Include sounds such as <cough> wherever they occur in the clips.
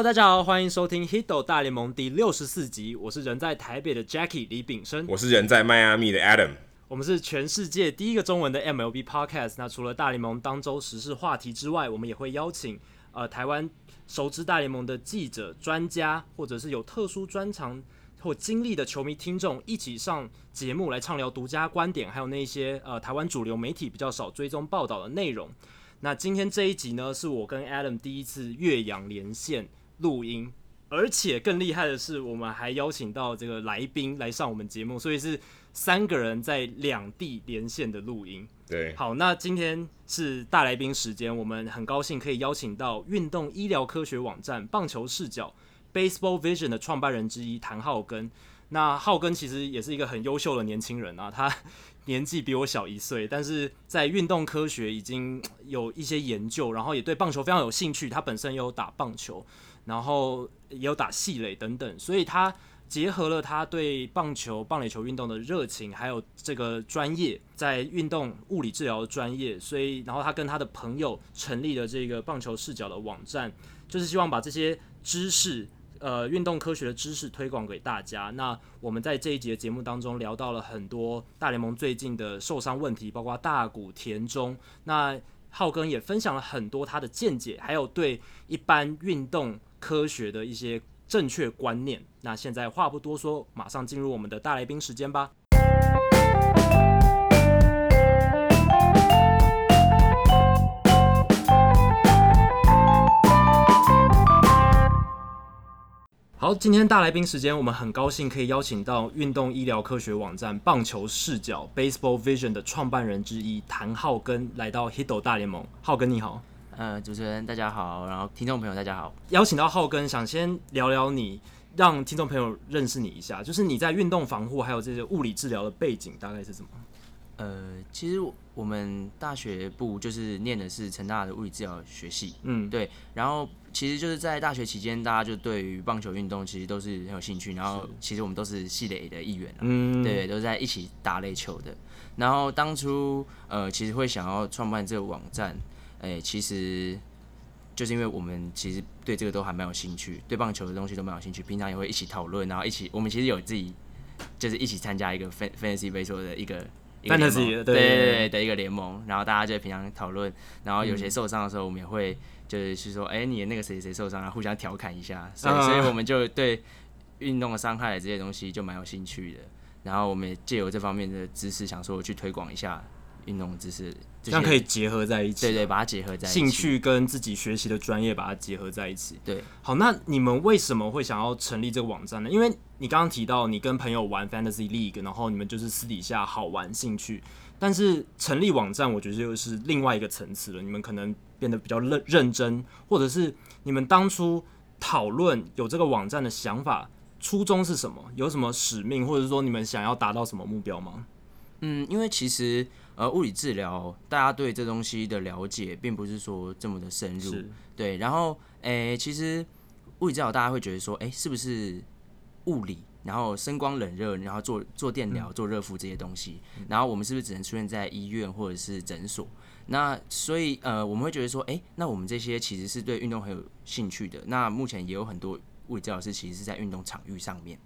Hello，大家好，欢迎收听《Hiddle 大联盟》第六十四集。我是人在台北的 Jackie 李炳生，我是人在迈阿密的 Adam。我们是全世界第一个中文的 MLB Podcast。那除了大联盟当周时事话题之外，我们也会邀请呃台湾熟知大联盟的记者、专家，或者是有特殊专长或经历的球迷听众，一起上节目来畅聊独家观点，还有那些呃台湾主流媒体比较少追踪报道的内容。那今天这一集呢，是我跟 Adam 第一次越洋连线录音，而且更厉害的是，我们还邀请到这个来宾来上我们节目，所以是三个人在两地连线的录音。对，好，那今天是大来宾时间，我们很高兴可以邀请到运动医疗科学网站棒球视角 Baseball Vision 的创办人之一谭浩根。那浩根其实也是一个很优秀的年轻人啊，他年纪比我小一岁，但是在运动科学已经有一些研究，然后也对棒球非常有兴趣。他本身也有打棒球，然后也有打戏垒等等，所以他结合了他对棒球、棒垒球运动的热情，还有这个专业，在运动物理治疗的专业，所以然后他跟他的朋友成立了这个棒球视角的网站，就是希望把这些知识。呃，运动科学的知识推广给大家。那我们在这一节节目当中聊到了很多大联盟最近的受伤问题，包括大谷、田中。那浩根也分享了很多他的见解，还有对一般运动科学的一些正确观念。那现在话不多说，马上进入我们的大来宾时间吧。好，今天大来宾时间，我们很高兴可以邀请到运动医疗科学网站棒球视角 （Baseball Vision） 的创办人之一谭浩根来到 Hito 大联盟。浩根你好，呃，主持人大家好，然后听众朋友大家好。邀请到浩根，想先聊聊你，让听众朋友认识你一下，就是你在运动防护还有这些物理治疗的背景大概是什么？呃，其实我们大学部就是念的是成大的物理治疗学系，嗯，对。然后其实就是在大学期间，大家就对于棒球运动其实都是很有兴趣。然后其实我们都是系垒的一员，嗯，对，都在一起打垒球的。然后当初呃，其实会想要创办这个网站，哎，其实就是因为我们其实对这个都还蛮有兴趣，对棒球的东西都蛮有兴趣。平常也会一起讨论，然后一起我们其实有自己就是一起参加一个 Fantasy Baseball 的一个。Fantasy 对对对的一个联盟，然后大家就平常讨论，然后有谁受伤的时候，我们也会就是说，哎、欸，你的那个谁谁受伤啊，互相调侃一下，所以所以我们就对运动的伤害这些东西就蛮有兴趣的，然后我们也借由这方面的知识，想说去推广一下运动知识。这样可以结合在一起，对，对对，把它结合在一起，兴趣跟自己学习的专业把它结合在一起。对，好，那你们为什么会想要成立这个网站呢？因为你刚刚提到你跟朋友玩 Fantasy League，然后你们就是私底下好玩兴趣，但是成立网站，我觉得又是另外一个层次了。你们可能变得比较认认真，或者是你们当初讨论有这个网站的想法初衷是什么？有什么使命，或者说你们想要达到什么目标吗？嗯，因为其实。呃，物理治疗，大家对这东西的了解并不是说这么的深入，对。然后，诶、欸，其实物理治疗大家会觉得说，诶、欸，是不是物理，然后声光冷热，然后做做电疗、做热敷这些东西，嗯、然后我们是不是只能出现在医院或者是诊所？那所以，呃，我们会觉得说，诶、欸，那我们这些其实是对运动很有兴趣的。那目前也有很多物理治疗师其实是在运动场域上面。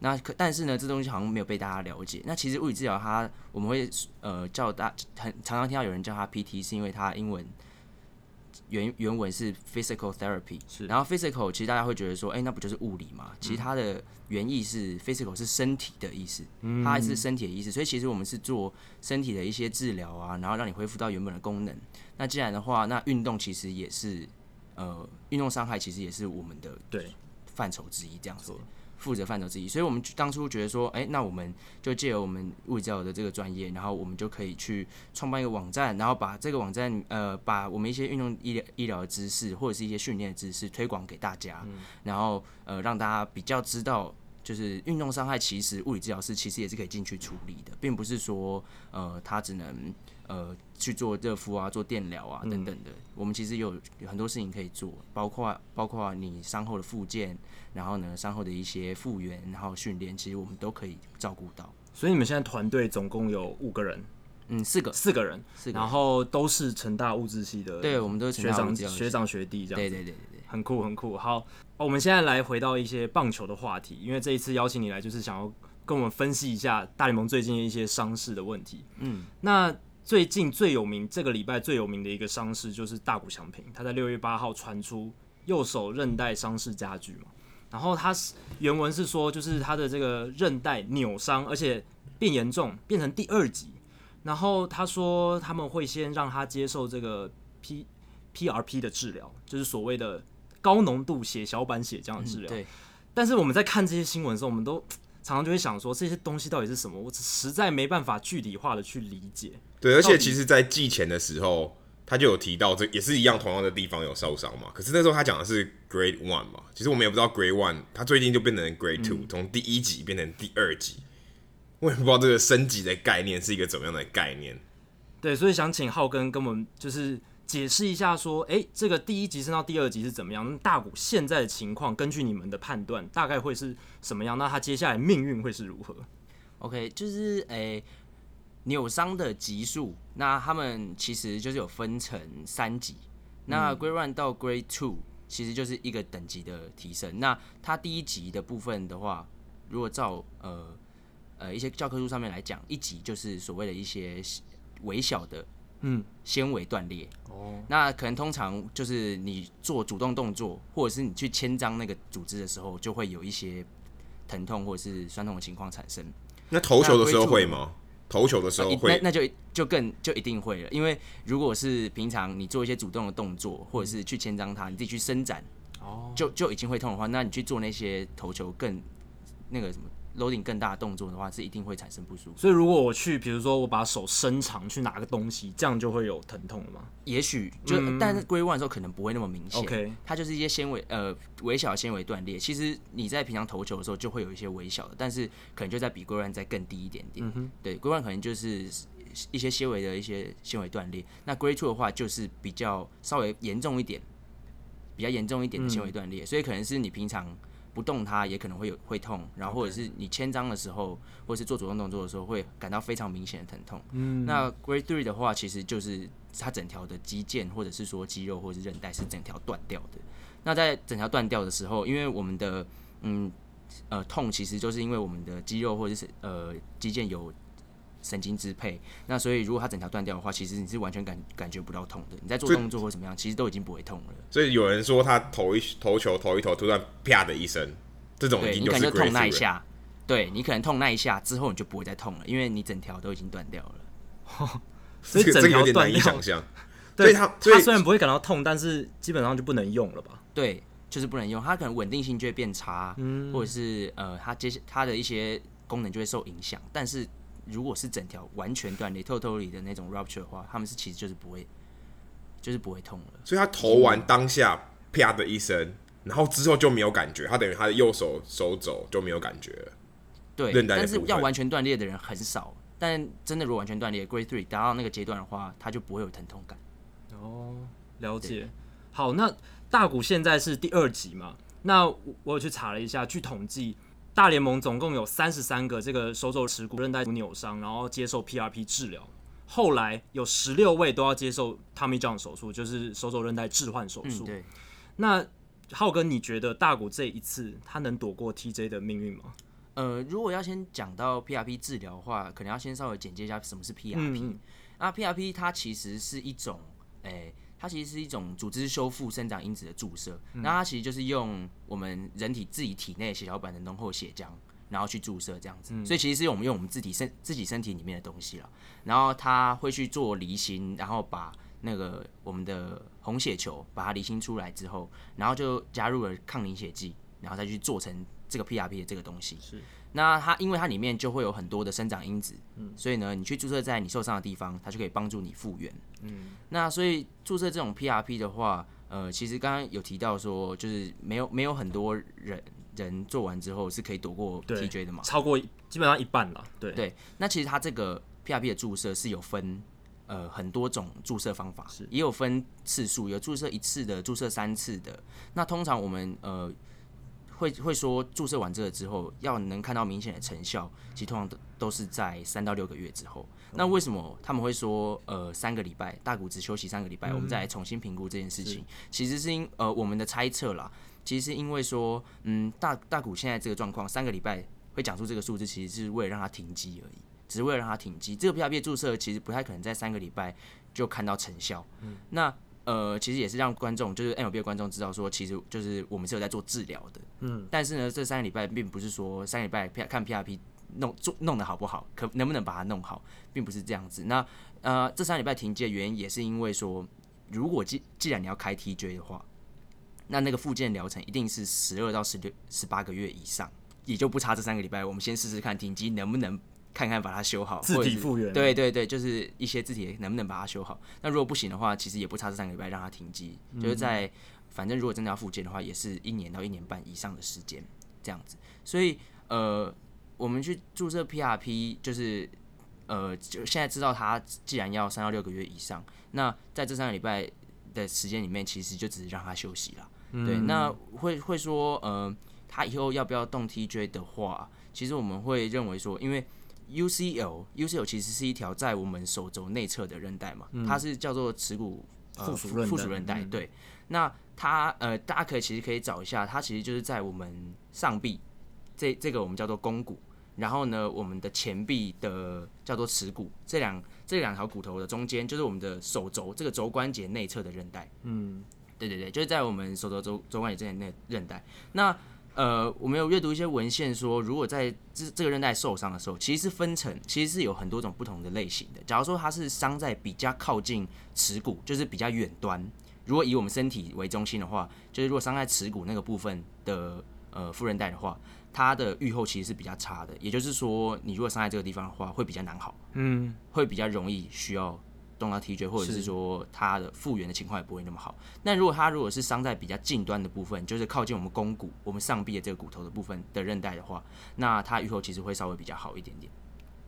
那可但是呢，这东西好像没有被大家了解。那其实物理治疗它，我们会呃叫大很常常听到有人叫它 PT，是因为它英文原原文是 physical therapy。是。然后 physical 其实大家会觉得说，哎、欸，那不就是物理嘛？其实它的原意是 physical 是身体的意思，它还是身体的意思。所以其实我们是做身体的一些治疗啊，然后让你恢复到原本的功能。那既然的话，那运动其实也是呃运动伤害其实也是我们的对范畴之一，这样说。负责范畴之一，所以我们当初觉得说，哎、欸，那我们就借由我们物理治疗的这个专业，然后我们就可以去创办一个网站，然后把这个网站，呃，把我们一些运动医疗医疗的知识或者是一些训练的知识推广给大家，嗯、然后呃，让大家比较知道，就是运动伤害其实物理治疗师其实也是可以进去处理的，并不是说，呃，他只能。呃，去做热敷啊，做电疗啊，等等的。嗯、我们其实有有很多事情可以做，包括包括你伤后的复健，然后呢，伤后的一些复原，然后训练，其实我们都可以照顾到。所以你们现在团队总共有五个人，嗯，四个，四个人，四个，然后都是成大物质系的，对，我们都是学长学长学弟这样，对对对对对，很酷很酷。好，我们现在来回到一些棒球的话题，因为这一次邀请你来，就是想要跟我们分析一下大联盟最近的一些伤势的问题。嗯，那最近最有名，这个礼拜最有名的一个伤势就是大谷翔平，他在六月八号传出右手韧带伤势加剧嘛，然后他是原文是说，就是他的这个韧带扭伤，而且变严重，变成第二级。然后他说他们会先让他接受这个 P PRP 的治疗，就是所谓的高浓度血小板血浆的治疗。对。但是我们在看这些新闻的时候，我们都常常就会想说，这些东西到底是什么？我实在没办法具体化的去理解。对，而且其实，在寄钱的时候，他就有提到这也是一样，同样的地方有受伤嘛。可是那时候他讲的是 Grade One 嘛，其实我们也不知道 Grade One，他最近就变成 Grade Two，从第一级变成第二级。我也不知道这个升级的概念是一个怎么样的概念。对，所以想请浩根跟我们就是解释一下，说，哎，这个第一级升到第二级是怎么样？那大谷现在的情况，根据你们的判断，大概会是什么样？那他接下来命运会是如何？OK，就是诶，扭伤的级数，那他们其实就是有分成三级。那 Grade One 到 Grade Two 其实就是一个等级的提升。那它第一级的部分的话，如果照呃。呃，一些教科书上面来讲，一级就是所谓的一些微小的，嗯，纤维断裂。哦，那可能通常就是你做主动动作，或者是你去牵张那个组织的时候，就会有一些疼痛或者是酸痛的情况产生。那投球的时候会吗？投球的时候会，那那就就更就一定会了，因为如果是平常你做一些主动的动作，或者是去牵张它，你自己去伸展，哦，就就已经会痛的话，那你去做那些投球更那个什么。Loading 更大的动作的话，是一定会产生不舒服。所以如果我去，比如说我把手伸长去拿个东西，这样就会有疼痛了吗？也许就，嗯、但是 Grade One 的时候可能不会那么明显。OK，它就是一些纤维呃微小的纤维断裂。其实你在平常投球的时候就会有一些微小的，但是可能就在比 Grade One 再更低一点点。嗯、哼对，Grade One 可能就是一些纤维的一些纤维断裂。那 Grade Two 的话就是比较稍微严重一点，比较严重一点的纤维断裂，嗯、所以可能是你平常。不动它也可能会有会痛，然后或者是你牵张的时候，或者是做主动动作的时候，会感到非常明显的疼痛。嗯，那 Grade Three 的话，其实就是它整条的肌腱，或者是说肌肉或者是韧带是整条断掉的。那在整条断掉的时候，因为我们的嗯呃痛，其实就是因为我们的肌肉或者是呃肌腱有。神经支配，那所以如果它整条断掉的话，其实你是完全感感觉不到痛的。你在做动作或怎么样，其实都已经不会痛了。所以有人说他投一投球投一投，突然啪的一声，这种已经就是你可能就痛那一下，对你可能痛那一下之后你就不会再痛了，因为你整条都已经断掉了。<laughs> 所以整条断掉，想象。对，他他虽然不会感到痛，但是基本上就不能用了吧？对，就是不能用，它可能稳定性就会变差，嗯，或者是呃，它接它的一些功能就会受影响，但是。如果是整条完全断裂、totally 的那种 rupture 的话，他们是其实就是不会，就是不会痛了。所以他投完当下啪的一声，然后之后就没有感觉，他等于他的右手手肘就没有感觉了。对，但是要完全断裂的人很少。但真的如果完全断裂，Grade Three 达到那个阶段的话，他就不会有疼痛感。哦，了解。好，那大谷现在是第二级嘛？那我有去查了一下，据统计。大联盟总共有三十三个这个手肘耻骨韧带扭伤，然后接受 PRP 治疗。后来有十六位都要接受 Tommy John 手术，就是手肘韧带置换手术。嗯、对。那浩哥，你觉得大谷这一次他能躲过 TJ 的命运吗？呃，如果要先讲到 PRP 治疗的话，可能要先稍微简介一下什么是 PRP。嗯、那 PRP 它其实是一种，诶、欸。它其实是一种组织修复生长因子的注射，嗯、那它其实就是用我们人体自己体内血小板的浓厚血浆，然后去注射这样子，嗯、所以其实是我们用我们自己身自己身体里面的东西了，然后它会去做离心，然后把那个我们的红血球把它离心出来之后，然后就加入了抗凝血剂，然后再去做成这个 PRP 的这个东西。是。那它因为它里面就会有很多的生长因子，嗯，所以呢，你去注射在你受伤的地方，它就可以帮助你复原，嗯。那所以注射这种 PRP 的话，呃，其实刚刚有提到说，就是没有没有很多人人做完之后是可以躲过 TJ 的嘛，超过基本上一半了，对对。那其实它这个 PRP 的注射是有分呃很多种注射方法，是也有分次数，有注射一次的，注射三次的。那通常我们呃。会会说注射完这个之后，要能看到明显的成效，其实通常都都是在三到六个月之后。那为什么他们会说呃三个礼拜大骨只休息三个礼拜，我们再来重新评估这件事情？其实是因呃我们的猜测啦，其实是因为说嗯大大骨现在这个状况，三个礼拜会讲出这个数字，其实是为了让它停机而已，只是为了让它停机。这个 PRP 注射其实不太可能在三个礼拜就看到成效。嗯那呃其实也是让观众就是 MLB 的观众知道说，其实就是我们是有在做治疗的。嗯，但是呢这三个礼拜并不是说三个礼拜看 PRP。弄做弄得好不好，可能不能把它弄好，并不是这样子。那呃，这三礼拜停机的原因也是因为说，如果既既然你要开 TJ 的话，那那个复健疗程一定是十二到十六、十八个月以上，也就不差这三个礼拜。我们先试试看停机能不能看看把它修好，自体复原。对对对，就是一些字体能不能把它修好。那如果不行的话，其实也不差这三个礼拜让它停机，嗯、就是在反正如果真的要复健的话，也是一年到一年半以上的时间这样子。所以呃。我们去注射 PRP，就是呃，就现在知道他既然要三到六个月以上，那在这三个礼拜的时间里面，其实就只是让他休息了。嗯、对，那会会说，呃，他以后要不要动 TJ 的话，其实我们会认为说，因为 UCL UCL 其实是一条在我们手肘内侧的韧带嘛，嗯、它是叫做耻骨附属附属韧带。对，那它呃，大家可以其实可以找一下，它其实就是在我们上臂这这个我们叫做肱骨。然后呢，我们的前臂的叫做耻骨，这两这两条骨头的中间，就是我们的手肘这个肘关节内侧的韧带。嗯，对对对，就是在我们手肘肘肘关节这边那韧带。那呃，我们有阅读一些文献说，如果在这这个韧带受伤的时候，其实是分层，其实是有很多种不同的类型的。假如说它是伤在比较靠近耻骨，就是比较远端。如果以我们身体为中心的话，就是如果伤在耻骨那个部分的呃副韧带的话。它的愈后其实是比较差的，也就是说，你如果伤在这个地方的话，会比较难好，嗯，会比较容易需要动到 TJ，或者是说它的复原的情况也不会那么好。那如果它如果是伤在比较近端的部分，就是靠近我们肱骨、我们上臂的这个骨头的部分的韧带的话，那它愈后其实会稍微比较好一点点。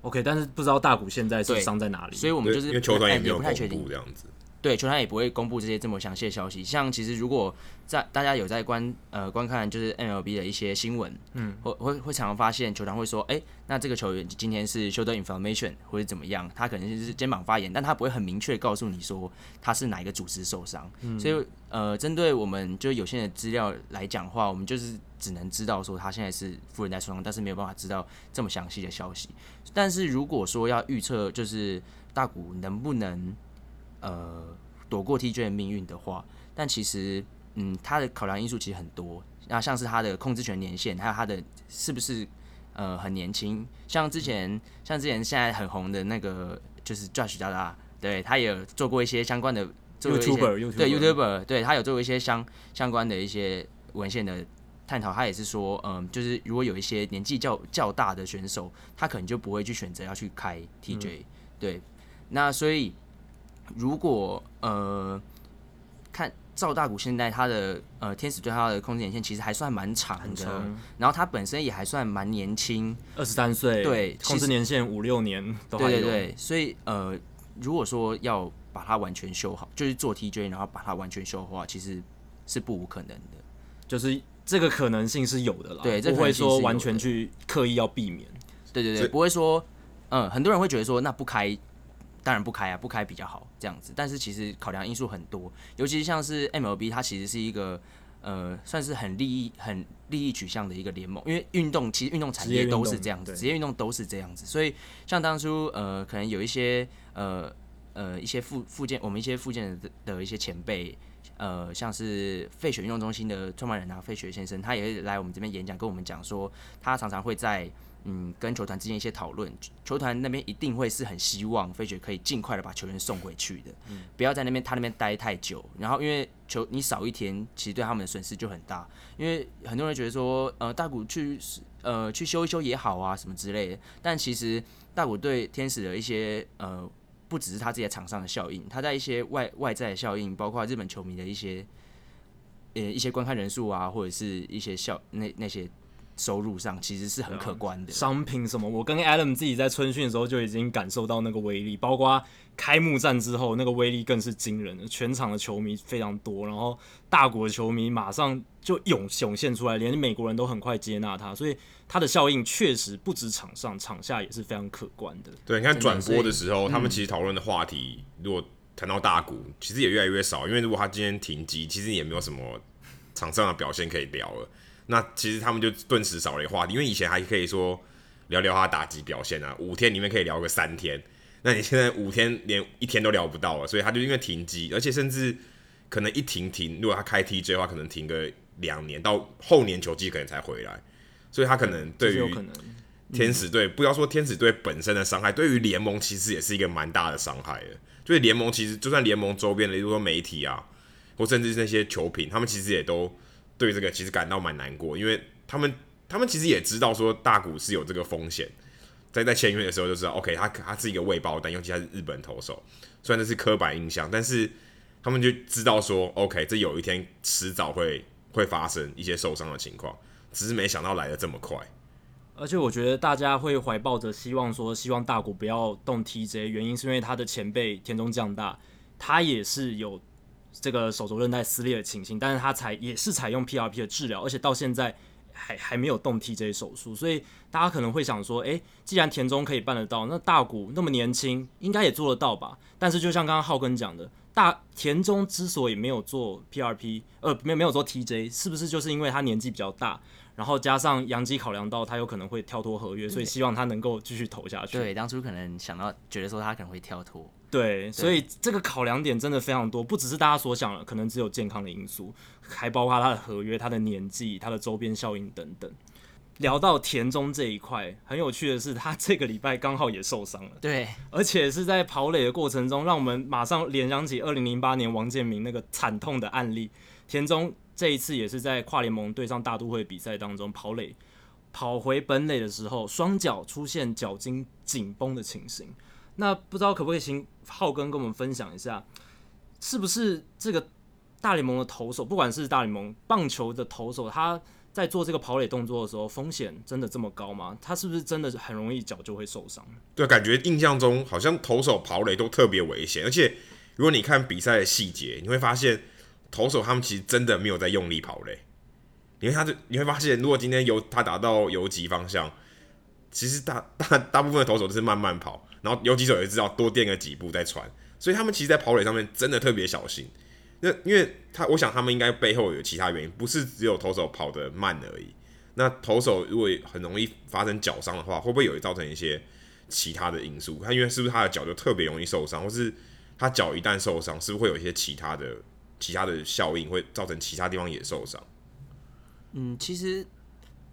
OK，但是不知道大骨现在是伤在哪里，所以我们就是因为球团也没有不太确定这样子。对，球团也不会公布这些这么详细的消息。像其实如果在大家有在观呃观看就是 MLB 的一些新闻，嗯，会会会常常发现球团会说，哎，那这个球员今天是 shoulder inflammation 或者怎么样，他可能就是肩膀发炎，但他不会很明确告诉你说他是哪一个组织受伤。嗯，所以呃，针对我们就有限的资料来讲的话，我们就是只能知道说他现在是副韧带受伤，但是没有办法知道这么详细的消息。但是如果说要预测就是大骨能不能呃，躲过 TJ 的命运的话，但其实，嗯，他的考量因素其实很多，那像是他的控制权年限，还有他的是不是呃很年轻，像之前，像之前现在很红的那个就是 Josh Dada，对他也有做过一些相关的做过一些 YouTuber，对 YouTuber，对他有做过一些相相关的一些文献的探讨，他也是说，嗯，就是如果有一些年纪较较大的选手，他可能就不会去选择要去开 TJ，嗯，对，那所以。如果呃看赵大谷现在他的呃天使对他的控制年限其实还算蛮长的，长。然后他本身也还算蛮年轻，二十三岁，对，控制年限五六年都还有，对对对，所以呃如果说要把它完全修好，就是做 TJ 然后把它完全修的话，其实是不无可能的，就是这个可能性是有的啦，对，不会说完全去刻意要避免，对对对，不会说嗯，很多人会觉得说那不开。当然不开啊，不开比较好这样子。但是其实考量因素很多，尤其是像是 MLB，它其实是一个呃，算是很利益、很利益取向的一个联盟。因为运动其实运动产业都是这样子，职业运动都是这样子。所以像当初呃，可能有一些呃呃一些附附件，我们一些附件的的一些前辈，呃，像是费雪运动中心的创办人啊，费雪先生，他也会来我们这边演讲，跟我们讲说，他常常会在。嗯，跟球团之间一些讨论，球团那边一定会是很希望飞雪可以尽快的把球员送回去的，嗯、不要在那边他那边待太久。然后因为球你少一天，其实对他们的损失就很大。因为很多人觉得说，呃，大谷去呃去修一修也好啊，什么之类的。但其实大谷对天使的一些呃，不只是他自己在场上的效应，他在一些外外在的效应，包括日本球迷的一些呃一些观看人数啊，或者是一些效那那些。收入上其实是很可观的。商品什么，我跟 Adam 自己在春训的时候就已经感受到那个威力，包括开幕战之后那个威力更是惊人的，全场的球迷非常多，然后大国的球迷马上就涌涌现出来，连美国人都很快接纳他，所以他的效应确实不止场上，场下也是非常可观的。对，你看转播的时候，他们其实讨论的话题，如果谈到大谷，其实也越来越少，因为如果他今天停机，其实也没有什么场上的表现可以聊了。那其实他们就顿时少了一个话题，因为以前还可以说聊聊他打击表现啊，五天里面可以聊个三天。那你现在五天连一天都聊不到了，所以他就因为停机，而且甚至可能一停停，如果他开 TJ 的话，可能停个两年到后年球季可能才回来，所以他可能对于天使队，不要说天使队本身的伤害，对于联盟其实也是一个蛮大的伤害的。就是联盟其实就算联盟周边的，例如说媒体啊，或甚至是那些球评，他们其实也都。对这个其实感到蛮难过，因为他们他们其实也知道说大谷是有这个风险，在在签约的时候就知道，OK，他他是一个未爆弹，尤其他是日本投手，虽然这是刻板印象，但是他们就知道说，OK，这有一天迟早会会发生一些受伤的情况，只是没想到来得这么快。而且我觉得大家会怀抱着希望说，希望大谷不要动 TJ，原因是因为他的前辈田中将大，他也是有。这个手肘韧带撕裂的情形，但是他采也是采用 PRP 的治疗，而且到现在还还没有动 TJ 手术，所以大家可能会想说，诶，既然田中可以办得到，那大谷那么年轻，应该也做得到吧？但是就像刚刚浩根讲的，大田中之所以没有做 PRP，呃，没有没有做 TJ，是不是就是因为他年纪比较大？然后加上洋基考量到他有可能会跳脱合约，所以希望他能够继续投下去。对，当初可能想到觉得说他可能会跳脱。对，所以这个考量点真的非常多，不只是大家所想的，可能只有健康的因素，还包括他的合约、他的年纪、他的周边效应等等。聊到田中这一块，很有趣的是，他这个礼拜刚好也受伤了。对，而且是在跑垒的过程中，让我们马上联想起二零零八年王建民那个惨痛的案例。田中这一次也是在跨联盟对上大都会比赛当中跑垒，跑回本垒的时候，双脚出现脚筋紧绷的情形。那不知道可不可以请浩根跟我们分享一下，是不是这个大联盟的投手，不管是大联盟棒球的投手，他在做这个跑垒动作的时候，风险真的这么高吗？他是不是真的很容易脚就会受伤？对，感觉印象中好像投手跑垒都特别危险，而且如果你看比赛的细节，你会发现投手他们其实真的没有在用力跑垒，因为他就你会发现，如果今天由他打到游击方向，其实大大大部分的投手都是慢慢跑。然后游击手也知道多垫个几步再传，所以他们其实，在跑垒上面真的特别小心。那因为他，我想他们应该背后有其他原因，不是只有投手跑得慢而已。那投手如果很容易发生脚伤的话，会不会有造成一些其他的因素？他因为是不是他的脚就特别容易受伤，或是他脚一旦受伤，是不是会有一些其他的其他的效应，会造成其他地方也受伤？嗯，其实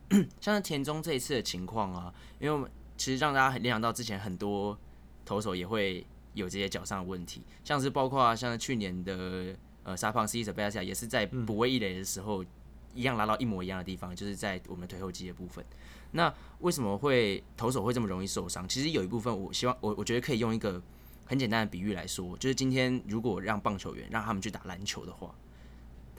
<clears throat> 像田中这一次的情况啊，因为我们。其实让大家联想到之前很多投手也会有这些脚上的问题，像是包括像去年的呃沙胖 Cesar Sabathia 也是在补位一垒的时候一样拉到一模一样的地方，就是在我们腿后肌的部分。那为什么会投手会这么容易受伤？其实有一部分我希望我我觉得可以用一个很简单的比喻来说，就是今天如果让棒球员让他们去打篮球的话。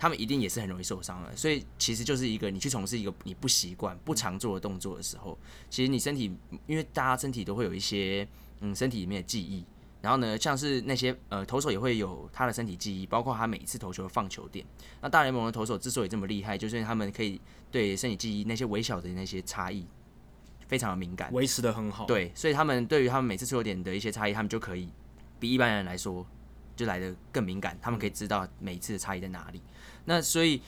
他们一定也是很容易受伤的，所以其实就是一个你去从事一个你不习惯、不常做的动作的时候，其实你身体，因为大家身体都会有一些嗯身体里面的记忆，然后呢，像是那些呃投手也会有他的身体记忆，包括他每一次投球的放球点。那大联盟的投手之所以这么厉害，就是因为他们可以对身体记忆那些微小的那些差异非常的敏感，维持得很好。对，所以他们对于他们每次出球点的一些差异，他们就可以比一般人来说就来的更敏感，他们可以知道每一次的差异在哪里。那所以，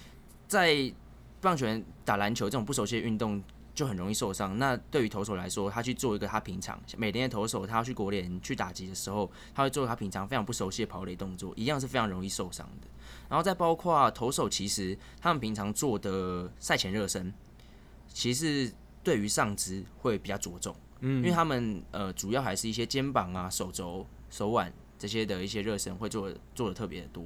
在棒球员打篮球这种不熟悉的运动，就很容易受伤。那对于投手来说，他去做一个他平常每天的投手，他要去国联去打击的时候，他会做他平常非常不熟悉的跑垒动作，一样是非常容易受伤的。然后再包括投手，其实他们平常做的赛前热身，其实对于上肢会比较着重，嗯，因为他们呃主要还是一些肩膀啊、手肘、手腕这些的一些热身会做做的特别的多。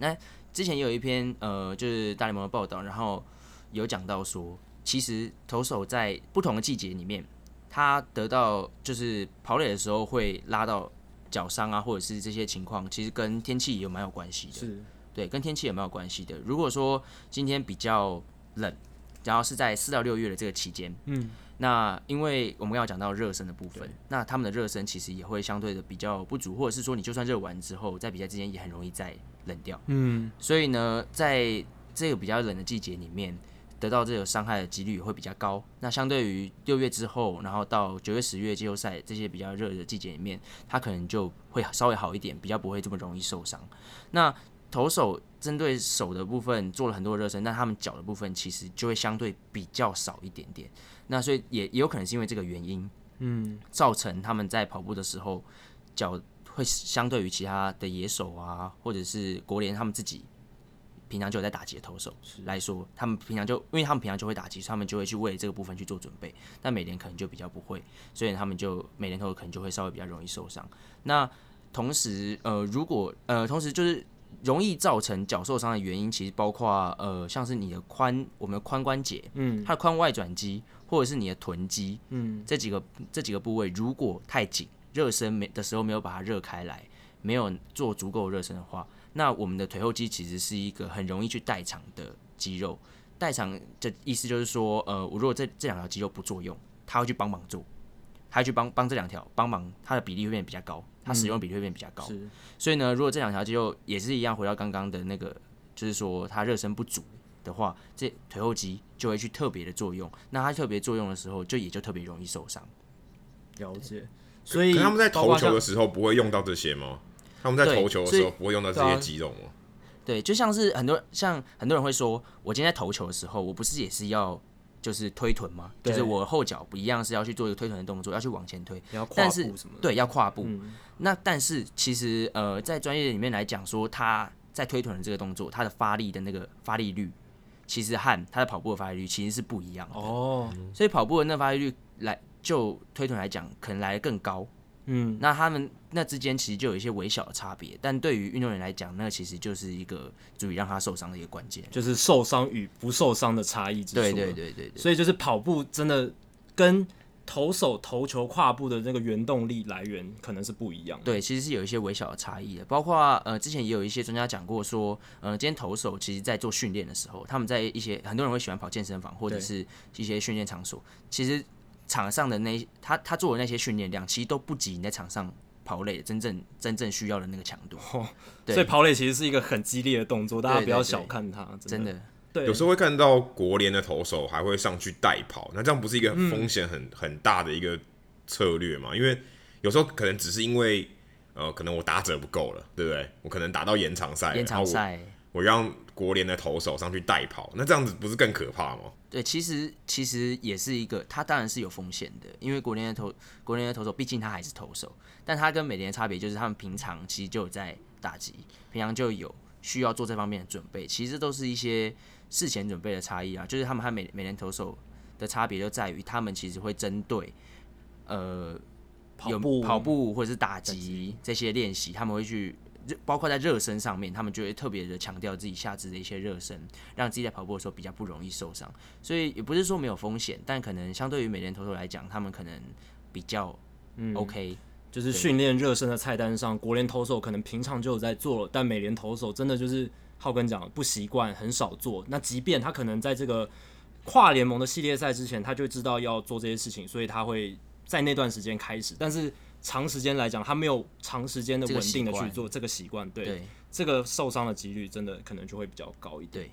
那之前也有一篇呃，就是大联盟的报道，然后有讲到说，其实投手在不同的季节里面，他得到就是跑垒的时候会拉到脚伤啊，或者是这些情况，其实跟天气也有蛮有关系的。是，对，跟天气也蛮有关系的。如果说今天比较冷，然后是在四到六月的这个期间，嗯，那因为我们要讲到热身的部分，那他们的热身其实也会相对的比较不足，或者是说你就算热完之后，在比赛之间也很容易再冷掉，嗯，所以呢，在这个比较冷的季节里面，得到这个伤害的几率也会比较高。那相对于六月之后，然后到九月、十月季后赛这些比较热的季节里面，他可能就会稍微好一点，比较不会这么容易受伤。那投手针对手的部分做了很多热身，但他们脚的部分其实就会相对比较少一点点。那所以也也有可能是因为这个原因，嗯，造成他们在跑步的时候脚会相对于其他的野手啊，或者是国联他们自己。平常就有在打击的投手来说，他们平常就因为他们平常就会打击，他们就会去为这个部分去做准备。但美联可能就比较不会，所以他们就美联投手可能就会稍微比较容易受伤。那同时，呃，如果呃，同时就是容易造成脚受伤的原因，其实包括呃，像是你的髋，我们的髋关节，嗯，它的髋外转肌，或者是你的臀肌，嗯，这几个这几个部位如果太紧，热身没的时候没有把它热开来，没有做足够热身的话。那我们的腿后肌其实是一个很容易去代偿的肌肉，代偿的意思就是说，呃，我如果这这两条肌肉不作用，它会去帮忙做，它会去帮帮这两条帮忙，它的比例会变比较高，它使用的比例会变比较高。嗯、所以呢，如果这两条肌肉也是一样，回到刚刚的那个，就是说它热身不足的话，这腿后肌就会去特别的作用。那它特别作用的时候，就也就特别容易受伤。了解。所以他们在投球的时候不会用到这些吗？他们在投球的时候不会用到这些肌肉吗？对，就像是很多像很多人会说，我今天在投球的时候，我不是也是要就是推臀吗？就是我后脚不一样是要去做一个推臀的动作，要去往前推。要跨步什么的？对，要跨步。嗯、那但是其实呃，在专业里面来讲，说他在推臀的这个动作，他的发力的那个发力率，其实和他的跑步的发力率其实是不一样的哦。所以跑步的那发力率来就推臀来讲，可能来的更高。嗯，那他们那之间其实就有一些微小的差别，但对于运动员来讲，那其实就是一个足以让他受伤的一个关键，就是受伤与不受伤的差异之处。对对对对对，所以就是跑步真的跟投手投球跨步的那个原动力来源可能是不一样的。对，其实是有一些微小的差异的，包括呃之前也有一些专家讲过说，呃，今天投手其实在做训练的时候，他们在一些很多人会喜欢跑健身房或者是一些训练场所，其实。场上的那他他做的那些训练量，其实都不及你在场上跑垒真正真正需要的那个强度。哦，所以跑垒其实是一个很激烈的动作，大家不要小看它。真的，对，有时候会看到国联的投手还会上去代跑，那这样不是一个风险很、嗯、很大的一个策略嘛？因为有时候可能只是因为呃，可能我打者不够了，对不对？我可能打到延长赛，延长赛。我让国联的投手上去代跑，那这样子不是更可怕吗？对，其实其实也是一个，他当然是有风险的，因为国联的投国联的投手，毕竟他还是投手，但他跟美联的差别就是他们平常其实就有在打击，平常就有需要做这方面的准备，其实都是一些事前准备的差异啊，就是他们和美美联投手的差别就在于，他们其实会针对呃跑步跑步或者是打击这些练习，他们会去。包括在热身上面，他们就会特别的强调自己下肢的一些热身，让自己在跑步的时候比较不容易受伤。所以也不是说没有风险，但可能相对于美联投手来讲，他们可能比较 OK。嗯、就是训练热身的菜单上，国联投手可能平常就有在做，但美联投手真的就是浩根讲不习惯，很少做。那即便他可能在这个跨联盟的系列赛之前，他就知道要做这些事情，所以他会在那段时间开始，但是。长时间来讲，他没有长时间的稳定的去做这个习惯，对，对这个受伤的几率真的可能就会比较高一点。对，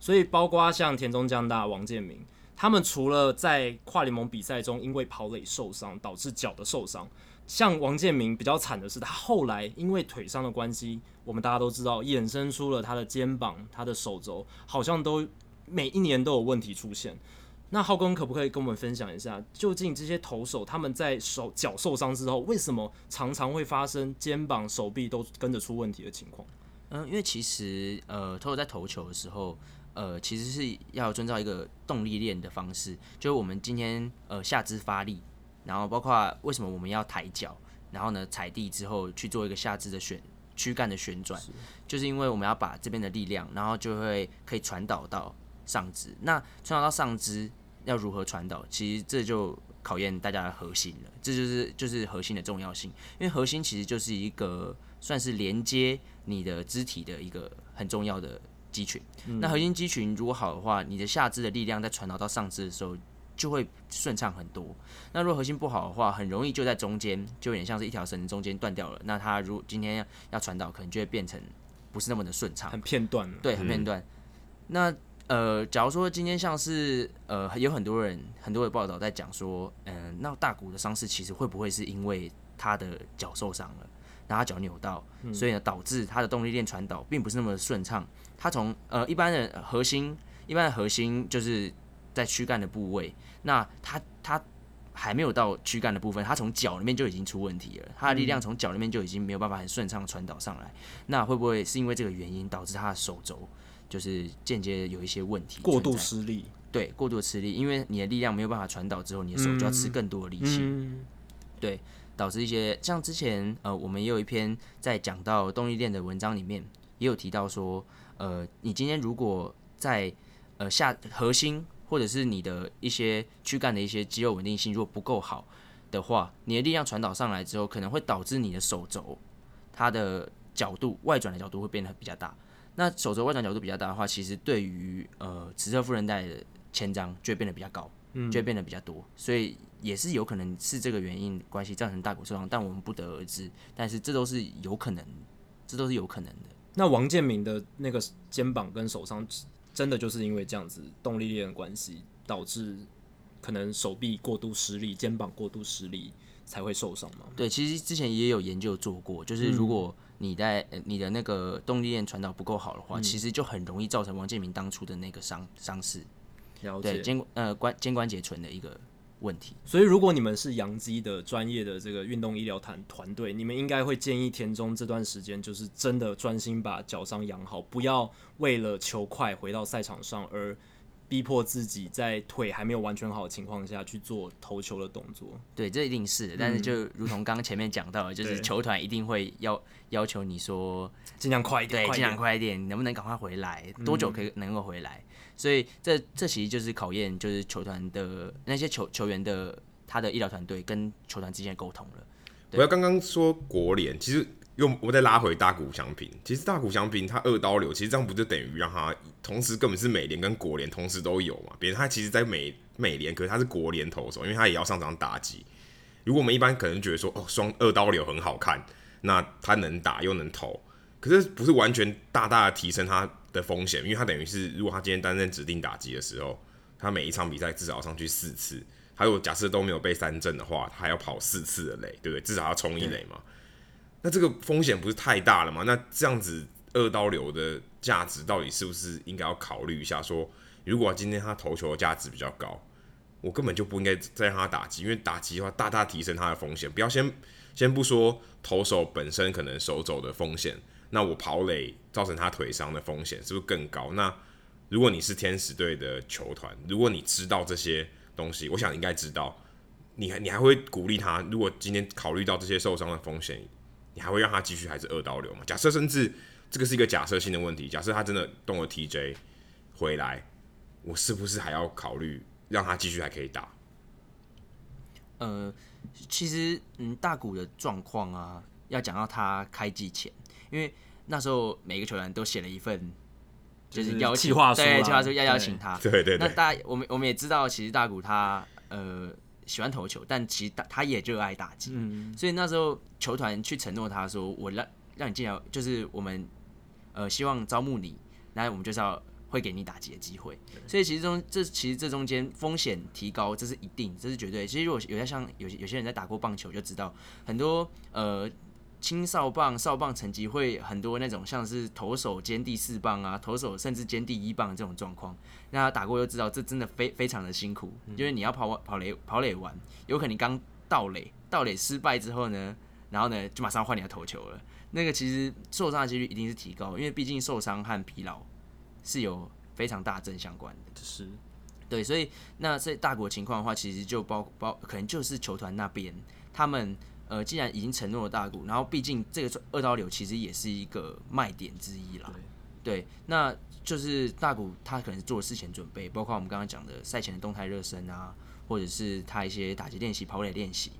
所以包括像田中将大、王建民，他们除了在跨联盟比赛中因为跑垒受伤导致脚的受伤，像王建民比较惨的是，他后来因为腿伤的关系，我们大家都知道，衍生出了他的肩膀、他的手肘，好像都每一年都有问题出现。那浩根可不可以跟我们分享一下，究竟这些投手他们在手脚受伤之后，为什么常常会发生肩膀、手臂都跟着出问题的情况？嗯，因为其实呃，投手在投球的时候，呃，其实是要遵照一个动力链的方式，就是我们今天呃下肢发力，然后包括为什么我们要抬脚，然后呢踩地之后去做一个下肢的旋躯干的旋转，就是因为我们要把这边的力量，然后就会可以传导到。上肢，那传导到上肢要如何传导？其实这就考验大家的核心了，这就是就是核心的重要性。因为核心其实就是一个算是连接你的肢体的一个很重要的肌群。嗯、那核心肌群如果好的话，你的下肢的力量在传导到上肢的时候就会顺畅很多。那如果核心不好的话，很容易就在中间，就有点像是一条绳子中间断掉了。那它如今天要传导，可能就会变成不是那么的顺畅，很片段。对，很片段。嗯、那呃，假如说今天像是呃，有很多人很多的报道在讲说，嗯、呃，那大谷的伤势其实会不会是因为他的脚受伤了？然后他脚扭到，所以呢，导致他的动力链传导并不是那么顺畅。他从呃一般的核心，一般的核心就是在躯干的部位，那他他还没有到躯干的部分，他从脚里面就已经出问题了。他的力量从脚里面就已经没有办法很顺畅传导上来。那会不会是因为这个原因导致他的手肘就是间接有一些问题？过度吃力，对，过度吃力，因为你的力量没有办法传导之后，你的手就要吃更多的力气，嗯、对。导致一些像之前呃，我们也有一篇在讲到动力链的文章里面，也有提到说，呃，你今天如果在呃下核心或者是你的一些躯干的一些肌肉稳定性如果不够好的话，你的力量传导上来之后，可能会导致你的手肘它的角度外转的角度会变得比较大。那手肘外展角度比较大的话，其实对于呃尺侧副韧带的牵张就会变得比较高，嗯，就会变得比较多，所以。也是有可能是这个原因关系造成大骨受伤，但我们不得而知。但是这都是有可能，这都是有可能的。那王建民的那个肩膀跟手伤，真的就是因为这样子动力链的关系，导致可能手臂过度施力、肩膀过度施力才会受伤吗？对，其实之前也有研究做过，就是如果你在你的那个动力链传导不够好的话，嗯、其实就很容易造成王建民当初的那个伤伤势。了解。对，肩呃关肩关节唇的一个。问题，所以如果你们是杨基的专业的这个运动医疗团团队，你们应该会建议田中这段时间就是真的专心把脚伤养好，不要为了求快回到赛场上而逼迫自己在腿还没有完全好的情况下去做投球的动作。对，这一定是的，但是就如同刚刚前面讲到的，就是球团一定会要要求你说尽量快一点，对，尽量快一点，能不能赶快回来？多久可以能够回来？所以这这其实就是考验，就是球团的那些球球员的他的医疗团队跟球团之间的沟通了。我要刚刚说国联，其实又我再拉回大谷翔平，其实大谷翔平他二刀流，其实这样不就等于让他同时根本是美联跟国联同时都有嘛？别人他其实，在美美联，可是他是国联投手，因为他也要上场打击。如果我们一般可能觉得说，哦，双二刀流很好看，那他能打又能投，可是不是完全大大的提升他的风险，因为他等于是，如果他今天担任指定打击的时候，他每一场比赛至少上去四次。他如果假设都没有被三振的话，他还要跑四次的垒，对不对？至少要冲一垒嘛。那这个风险不是太大了吗？那这样子二刀流的价值到底是不是应该要考虑一下？说如果今天他投球的价值比较高，我根本就不应该再让他打击，因为打击的话大大提升他的风险。不要先先不说投手本身可能手肘的风险。那我跑垒造成他腿伤的风险是不是更高？那如果你是天使队的球团，如果你知道这些东西，我想应该知道，你还你还会鼓励他？如果今天考虑到这些受伤的风险，你还会让他继续还是二刀流吗？假设甚至这个是一个假设性的问题，假设他真的动了 TJ 回来，我是不是还要考虑让他继续还可以打？呃，其实嗯，大谷的状况啊，要讲到他开季前。因为那时候每个球员都写了一份，就是邀请，就是、对，计划书要邀请他。对对，对。那大家，我们我们也知道，其实大谷他呃喜欢投球，但其实他他也热爱打击。嗯。所以那时候球团去承诺他说：“我让让你进来，就是我们呃希望招募你，那我们就是要会给你打击的机会。”所以其实中这其实这中间风险提高，这是一定，这是绝对。其实如果有些像有些有些人在打过棒球就知道，很多呃。青少棒、少棒层级会很多那种，像是投手兼第四棒啊，投手甚至兼第一棒这种状况。那他打过就知道，这真的非非常的辛苦，因为你要跑跑垒跑垒完，有可能你刚到垒，到垒失败之后呢，然后呢就马上换你的投球了。那个其实受伤的几率一定是提高，因为毕竟受伤和疲劳是有非常大正相关的。是，对，所以那在大国情况的话，其实就包包可能就是球团那边他们。呃，既然已经承诺了大谷，然后毕竟这个二刀流其实也是一个卖点之一啦。对，对，那就是大谷他可能做事前准备，包括我们刚刚讲的赛前的动态热身啊，或者是他一些打击练习、跑垒练习，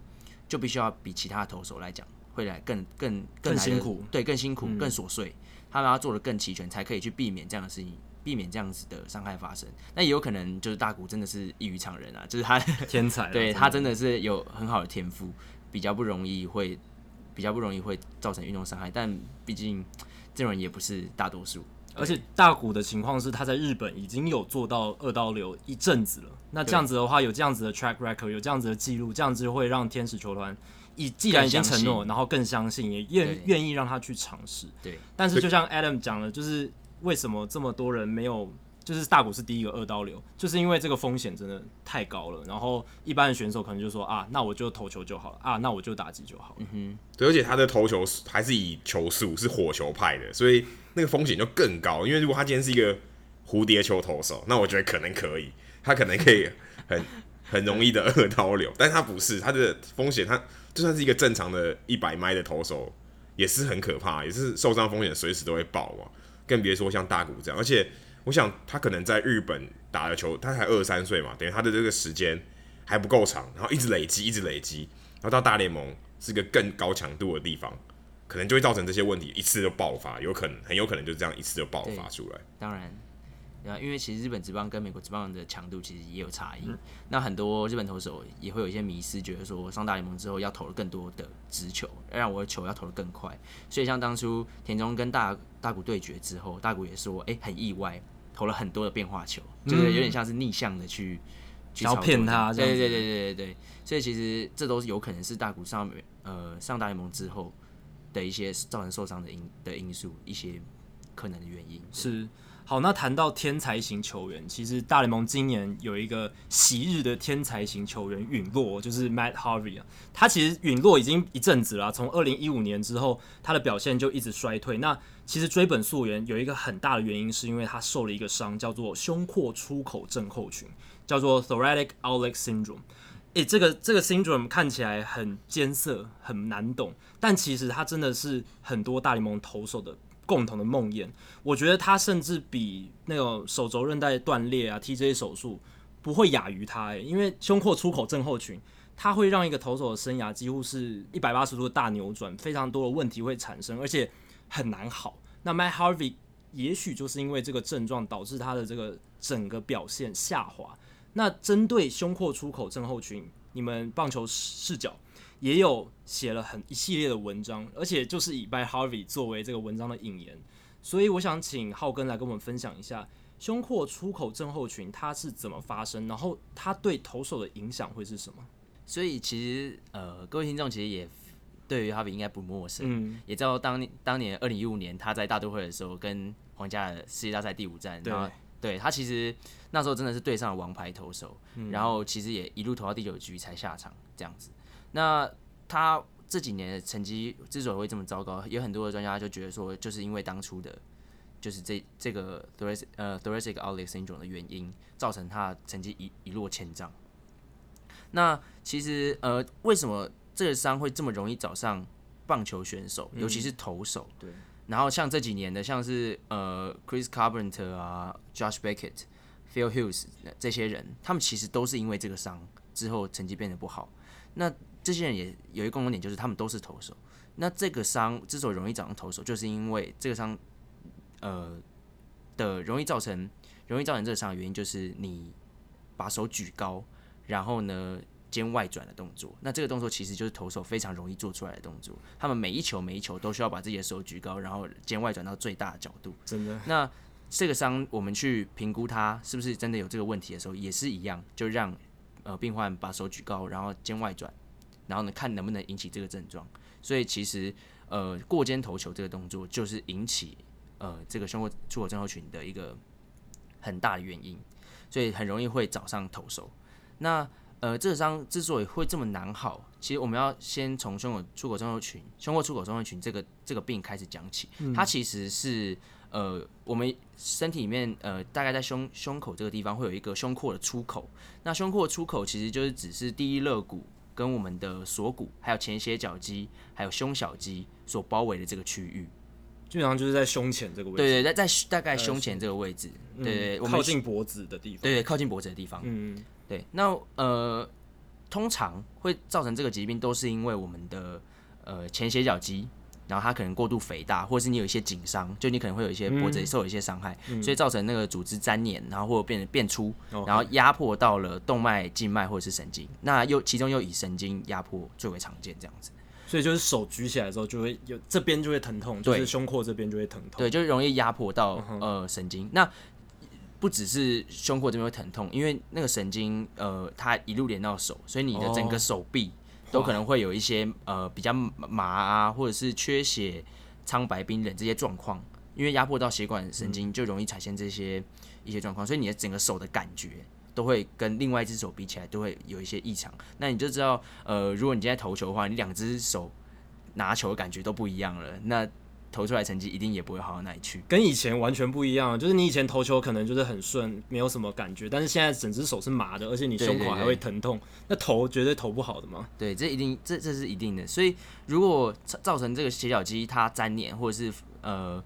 就必须要比其他的投手来讲会来更更更，更辛苦，对，更辛苦、嗯、更琐碎。他们要做的更齐全，才可以去避免这样的事情，避免这样子的伤害发生。那也有可能就是大谷真的是异于常人啊，就是他天才，<laughs> 对他真的是有很好的天赋，比较不容易会比较不容易会造成运动伤害。但毕竟这种人也不是大多数。而且大谷的情况是，他在日本已经有做到二刀流一阵子了。那这样子的话，有这样子的 track record，有这样子的记录，这样子会让天使球团以既然已经承诺，然后更相信，也愿愿意让他去尝试。对。但是就像 Adam 讲的，就是为什么这么多人没有，就是大谷是第一个二刀流，就是因为这个风险真的太高了。然后一般的选手可能就说啊，那我就投球就好了啊，那我就打击就好了。嗯哼。对，而且他的投球还是以球速是火球派的，所以。那个风险就更高，因为如果他今天是一个蝴蝶球投手，那我觉得可能可以，他可能可以很 <laughs> 很容易的二刀流，但他不是，他的风险，他就算是一个正常的一百迈的投手，也是很可怕，也是受伤风险随时都会爆啊，更别说像大谷这样，而且我想他可能在日本打的球，他才二十三岁嘛，等于他的这个时间还不够长，然后一直累积，一直累积，然后到大联盟是个更高强度的地方。可能就会造成这些问题一次就爆发，有可能很有可能就这样一次就爆发出来。当然，啊，因为其实日本职棒跟美国职棒的强度其实也有差异。嗯、那很多日本投手也会有一些迷失，觉得说上大联盟之后要投了更多的直球，要让我的球要投得更快。所以像当初田中跟大大谷对决之后，大谷也说，哎、欸，很意外，投了很多的变化球，就是有点像是逆向的去，嗯、去骗他。对对对对对对。所以其实这都是有可能是大谷上呃上大联盟之后。的一些造成受伤的因的因素，一些可能的原因是好。那谈到天才型球员，其实大联盟今年有一个昔日的天才型球员陨落，就是 Matt Harvey 啊。他其实陨落已经一阵子了，从二零一五年之后，他的表现就一直衰退。那其实追本溯源，有一个很大的原因，是因为他受了一个伤，叫做胸廓出口症候群，叫做 Thoracic Outlet Syndrome。诶、这个这个 syndrome 看起来很艰涩，很难懂，但其实它真的是很多大联盟投手的共同的梦魇。我觉得它甚至比那种手肘韧带断裂啊、TJ 手术不会亚于它。诶，因为胸廓出口症候群，它会让一个投手的生涯几乎是一百八十度大扭转，非常多的问题会产生，而且很难好。那 My Harvey 也许就是因为这个症状导致他的这个整个表现下滑。那针对胸廓出口症候群，你们棒球视角也有写了很一系列的文章，而且就是以 Matt Harvey 作为这个文章的引言，所以我想请浩根来跟我们分享一下胸廓出口症候群它是怎么发生，然后它对投手的影响会是什么？所以其实呃，各位听众其实也 <laughs> 对于 Harvey 应该不陌生，嗯，也知道当当年二零一五年他在大都会的时候跟皇家的世界大赛第五战，对。对他其实那时候真的是对上了王牌投手，嗯，然后其实也一路投到第九局才下场这样子。那他这几年的成绩之所以会这么糟糕，有很多的专家就觉得说，就是因为当初的，就是这这个 thoracic 呃 thoracic outlet syndrome 的原因，造成他成绩一一落千丈。那其实呃，为什么这个伤会这么容易找上棒球选手，尤其是投手？嗯、对。然后像这几年的，像是呃 Chris Carpenter 啊，Josh Beckett、Phil Hughes 这些人，他们其实都是因为这个伤之后成绩变得不好。那这些人也有一个共同点，就是他们都是投手。那这个伤之所以容易找上投手，就是因为这个伤呃的容易造成容易造成这个伤的原因，就是你把手举高，然后呢，肩外转的动作，那这个动作其实就是投手非常容易做出来的动作。他们每一球每一球都需要把自己的手举高，然后肩外转到最大的角度。真的。那这个伤，我们去评估它是不是真的有这个问题的时候，也是一样，就让呃病患把手举高，然后肩外转，然后呢看能不能引起这个症状。所以其实呃过肩投球这个动作，就是引起呃这个胸廓出口症候群的一个很大的原因，所以很容易会早上投手。那呃，这个伤之所以会这么难好，其实我们要先从胸口出口症候群、胸廓出口症候群这个这个病开始讲起。嗯。它其实是呃，我们身体里面呃，大概在胸胸口这个地方会有一个胸廓的出口。那胸廓出口其实就是只是第一肋骨跟我们的锁骨，还有前斜角肌，还有胸小肌所包围的这个区域。基本上就是在胸前这个位置。对对，在在大概胸前这个位置。对对，我们靠近脖子的地方。对对，靠近脖子的地方。嗯。对，那呃，通常会造成这个疾病，都是因为我们的呃前斜角肌然后它可能过度肥大，或者是你有一些紧伤，就你可能会有一些脖子受了一些伤害，嗯、所以造成那个组织粘连，然后或者变得变粗，嗯、然后压迫到了动脉、静脉或者是神经。那又其中又以神经压迫最为常见，这样子。所以就是手举起来的时候就会有这边就会疼痛，就是胸廓这边就会疼痛，对，就容易压迫到、嗯、呃神经。那不只是胸廓这边会疼痛，因为那个神经呃它一路连到手，所以你的整个手臂。哦都可能会有一些呃比较麻啊，或者是缺血、苍白、冰冷这些状况，因为压迫到血管神经，就容易产生这些一些状况，所以你的整个手的感觉都会跟另外一只手比起来都会有一些异常。那你就知道，呃，如果你今天投球的话，你两只手拿球的感觉都不一样了。那投出来成绩一定也不会好到哪里去，跟以前完全不一样。就是你以前投球可能就是很顺，没有什么感觉，但是现在整只手是麻的，而且你胸口还会疼痛，那投绝对投不好的嘛。对，这一定，这这是一定的。所以如果造成这个斜角肌它粘连，或者是呃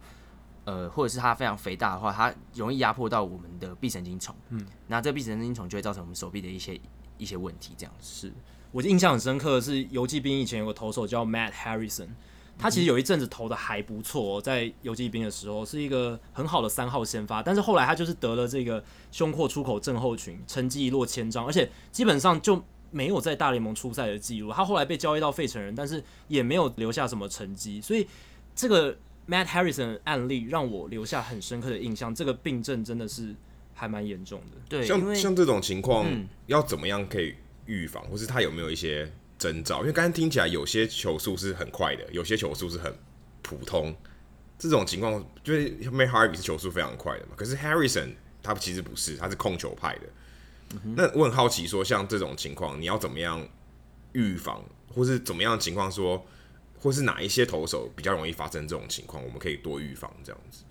呃，或者是它非常肥大的话，它容易压迫到我们的臂神经丛。嗯，那这臂神经丛就会造成我们手臂的一些一些问题。这样是我印象很深刻的是游骑兵以前有个投手叫 Matt Harrison。他其实有一阵子投的还不错，在游击兵的时候是一个很好的三号先发，但是后来他就是得了这个胸廓出口症候群，成绩一落千丈，而且基本上就没有在大联盟出赛的记录。他后来被交易到费城人，但是也没有留下什么成绩，所以这个 Matt Harrison 案例让我留下很深刻的印象。这个病症真的是还蛮严重的。对，像像这种情况要怎么样可以预防，或是他有没有一些？征兆，因为刚刚听起来有些球速是很快的，有些球速是很普通。这种情况，就是 Matt Harvey 是球速非常快的嘛，可是 Harrison 他其实不是，他是控球派的。那我很好奇，说像这种情况，你要怎么样预防，或是怎么样情况，说或是哪一些投手比较容易发生这种情况，我们可以多预防这样子。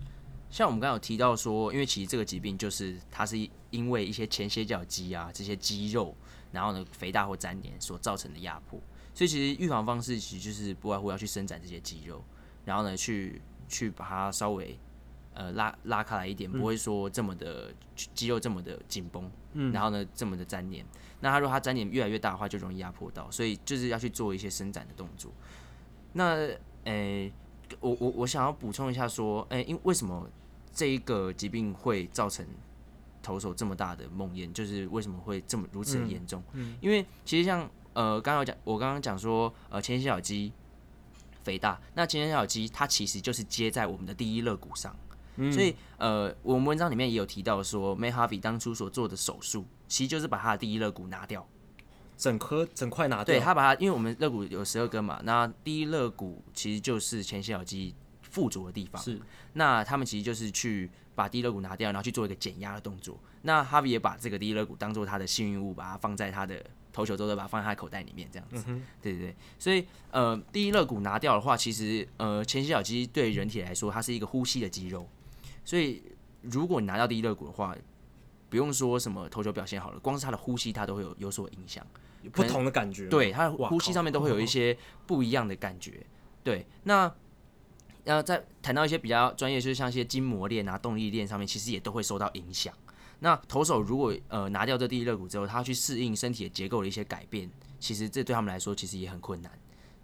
像我们刚刚有提到说，因为其实这个疾病就是它是因为一些前斜角肌啊这些肌肉。然后呢，肥大或粘连所造成的压迫，所以其实预防方式其实就是不外乎要去伸展这些肌肉，然后呢，去去把它稍微呃拉拉开来一点，不会说这么的肌肉这么的紧绷，嗯，然后呢这么的粘连。那它如果它粘连越来越大的话，就容易压迫到，所以就是要去做一些伸展的动作。那诶，我我我想要补充一下说，诶，因为什么这一个疾病会造成？投手这么大的梦魇，就是为什么会这么如此的严重？嗯嗯、因为其实像呃，刚刚讲我刚刚讲说，呃，前斜小肌肥大，那前斜小肌它其实就是接在我们的第一肋骨上，嗯、所以呃，我们文章里面也有提到说，Matt Harvey 当初所做的手术，其实就是把他的第一肋骨拿掉，整颗整块拿掉。对，他把它，因为我们肋骨有十二根嘛，那第一肋骨其实就是前斜角肌附着的地方，是，那他们其实就是去。把第一肋骨拿掉，然后去做一个减压的动作。那哈维也把这个第一肋骨当做他的幸运物，把它放在他的投球周都把它放在他的口袋里面，这样子。嗯、对对对。所以呃，第一肋骨拿掉的话，其实呃，前斜角肌对人体来说，它是一个呼吸的肌肉。所以如果你拿掉第一肋骨的话，不用说什么投球表现好了，光是他的呼吸，他都会有有所影响，有不同的感觉。对，他的呼吸上面都会有一些不一样的感觉。对，那。然后再谈到一些比较专业，就是像一些筋膜链啊、动力链上面，其实也都会受到影响。那投手如果呃拿掉这第一肋骨之后，他去适应身体的结构的一些改变，其实这对他们来说其实也很困难。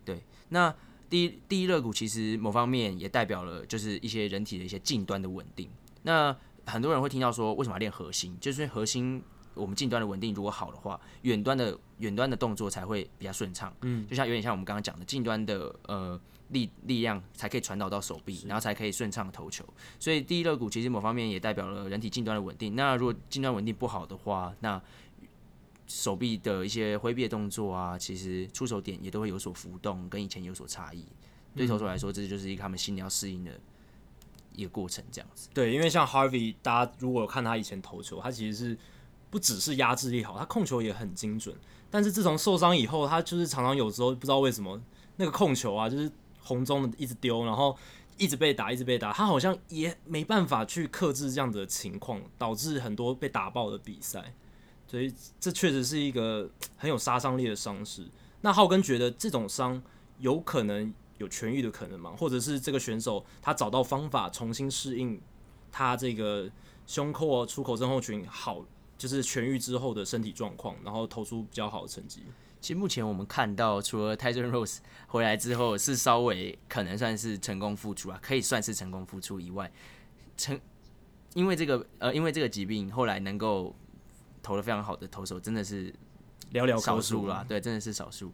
对，那第一第一肋骨其实某方面也代表了就是一些人体的一些近端的稳定。那很多人会听到说，为什么要练核心？就是因为核心我们近端的稳定如果好的话，远端的远端的动作才会比较顺畅。嗯，就像有点像我们刚刚讲的近端的呃。力力量才可以传导到手臂，然后才可以顺畅投球。所以第一肋骨其实某方面也代表了人体近端的稳定。那如果近端稳定不好的话，那手臂的一些挥臂的动作啊，其实出手点也都会有所浮动，跟以前有所差异。嗯、对投手来说，这就是一个他们心里要适应的一个过程，这样子。对，因为像 Harvey，大家如果有看他以前投球，他其实是不只是压制力好，他控球也很精准。但是自从受伤以后，他就是常常有时候不知道为什么那个控球啊，就是。红中的一直丢，然后一直被打，一直被打，他好像也没办法去克制这样的情况，导致很多被打爆的比赛。所以这确实是一个很有杀伤力的伤势。那浩根觉得这种伤有可能有痊愈的可能吗？或者是这个选手他找到方法重新适应他这个胸廓出口症候群好就是痊愈之后的身体状况，然后投出比较好的成绩。其实目前我们看到，除了 Tyson Rose 回来之后是稍微可能算是成功复出啊，可以算是成功复出以外，成因为这个呃因为这个疾病后来能够投的非常好的投手真的是寥寥少数啦，对，真的是少数。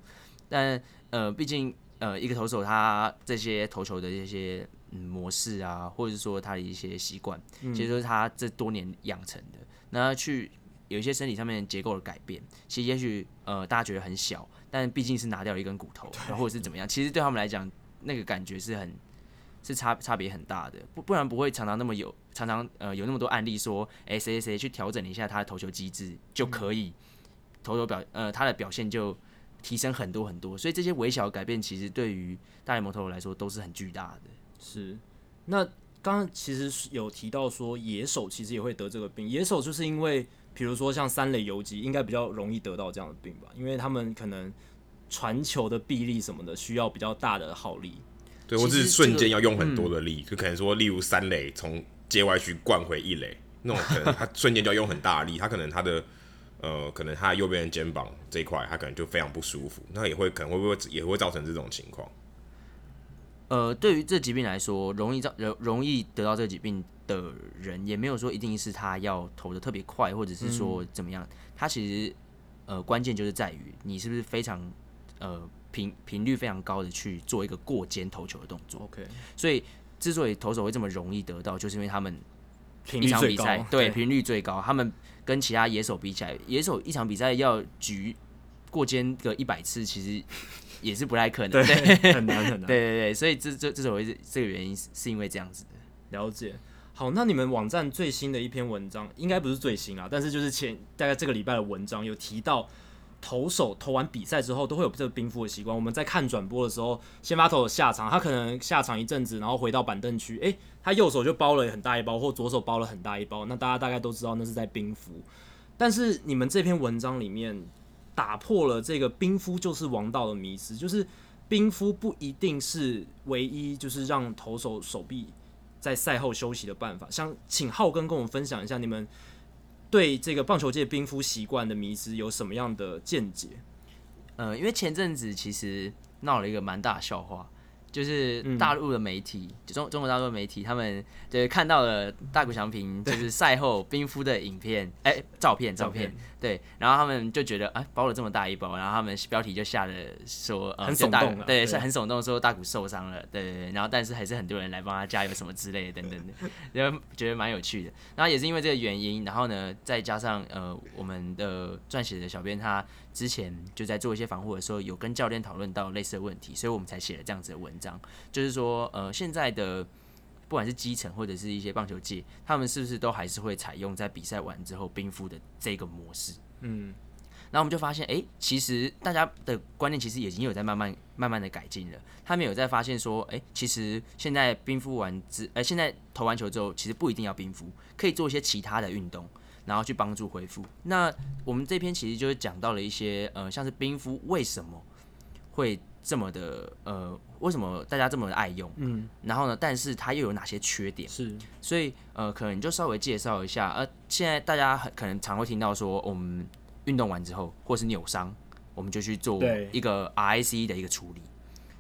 但呃，毕竟呃一个投手他这些投球的这些、嗯、模式啊，或者是说他的一些习惯，嗯、其实都是他这多年养成的。那去。有一些身体上面结构的改变，其实也许呃大家觉得很小，但毕竟是拿掉了一根骨头，然后或者是怎么样，其实对他们来讲，那个感觉是很是差差别很大的，不不然不会常常那么有常常呃有那么多案例说，哎谁谁谁去调整一下他的投球机制就可以投球表呃他的表现就提升很多很多，所以这些微小的改变其实对于大联盟投手来说都是很巨大的。是，那刚刚其实有提到说野手其实也会得这个病，野手就是因为。比如说像三垒游击，应该比较容易得到这样的病吧，因为他们可能传球的臂力什么的需要比较大的耗力，对，或是瞬间要用很多的力，就可能说，例如三垒从界外区灌回一垒，那种可能他瞬间就要用很大的力，他可能他的呃，可能他的右边的肩膀这一块，他可能就非常不舒服，那也会可能会不会也会造成这种情况。呃，对于这疾病来说，容易造容容易得到这个疾病的人，也没有说一定是他要投的特别快，或者是说怎么样。他其实呃关键就是在于你是不是非常呃频频率非常高的去做一个过肩投球的动作。OK，所以之所以投手会这么容易得到，就是因为他们一场比赛对频率最高，他们跟其他野手比起来，野手一场比赛要举过肩个一百次，其实。也是不太可能，很难很难。<laughs> 对对对，所以这这这种这个原因是因为这样子的。了解。好，那你们网站最新的一篇文章，应该不是最新啊，但是就是前大概这个礼拜的文章有提到，投手投完比赛之后都会有这个冰敷的习惯。我们在看转播的时候，先发投手下场，他可能下场一阵子，然后回到板凳区，诶，他右手就包了很大一包，或左手包了很大一包，那大家大概都知道那是在冰敷。但是你们这篇文章里面。打破了这个冰敷就是王道的迷思，就是冰敷不一定是唯一，就是让投手手臂在赛后休息的办法。想请浩根跟我们分享一下，你们对这个棒球界冰敷习惯的迷思有什么样的见解？呃，因为前阵子其实闹了一个蛮大的笑话。就是大陆的媒体，中中国大陆的媒体，他们就是看到了大谷翔平就是赛后冰敷的影片，哎、欸，照片照片，对，然后他们就觉得啊，包了这么大一包，然后他们标题就下了说，呃，很耸动，对，是很耸动，说大谷受伤了，对对对，然后但是还是很多人来帮他加油什么之类的等等的，<laughs> 然后觉得蛮有趣的。然后也是因为这个原因，然后呢，再加上呃，我们的撰写的小编他。之前就在做一些防护的时候，有跟教练讨论到类似的问题，所以我们才写了这样子的文章。就是说，呃，现在的不管是基层或者是一些棒球界，他们是不是都还是会采用在比赛完之后冰敷的这个模式？嗯，然后我们就发现，哎、欸，其实大家的观念其实已经有在慢慢慢慢的改进了。他们有在发现说，哎、欸，其实现在冰敷完之，哎、欸，现在投完球之后，其实不一定要冰敷，可以做一些其他的运动。然后去帮助恢复。那我们这篇其实就是讲到了一些呃，像是冰敷为什么会这么的呃，为什么大家这么的爱用？嗯。然后呢，但是它又有哪些缺点？是。所以呃，可能就稍微介绍一下。呃，现在大家很可能常会听到说，我们运动完之后或是扭伤，我们就去做一个 RICE 的一个处理。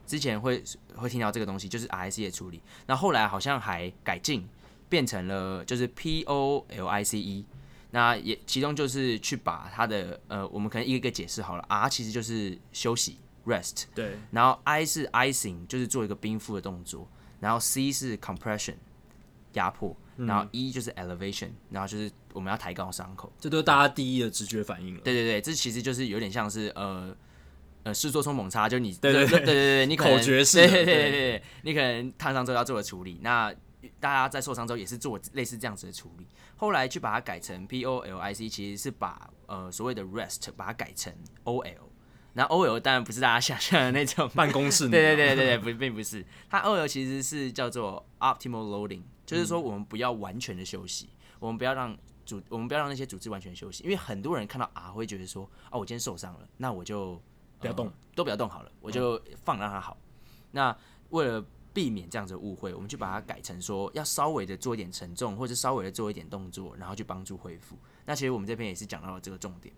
之前会会听到这个东西，就是 RICE 的处理。那后来好像还改进，变成了就是 POLICE。那也其中就是去把它的呃，我们可能一个一个解释好了。R 其实就是休息 rest，对。然后 I 是 icing，就是做一个冰敷的动作。然后 C 是 compression，压迫。然后 E 就是 elevation，然后就是我们要抬高伤口。这都是大家第一的直觉反应了。对对对，这其实就是有点像是呃呃，事做冲猛差，就你对对对对对对，你口诀式，对对对对，你可能烫伤之后要做的处理。那大家在受伤之后也是做类似这样子的处理。后来去把它改成 P O L I C，其实是把呃所谓的 rest 把它改成 O L。那 O L 当然不是大家想象的那种办公室，<laughs> 对对对对对，不并不是。它 O L 其实是叫做 optimal loading，就是说我们不要完全的休息，我们不要让组我们不要让那些组织完全休息，因为很多人看到 R 会觉得说，哦，我今天受伤了，那我就、呃、不要动，都不要动好了，我就放让它好。那为了避免这样子的误会，我们就把它改成说要稍微的做一点沉重，或者稍微的做一点动作，然后去帮助恢复。那其实我们这边也是讲到了这个重点。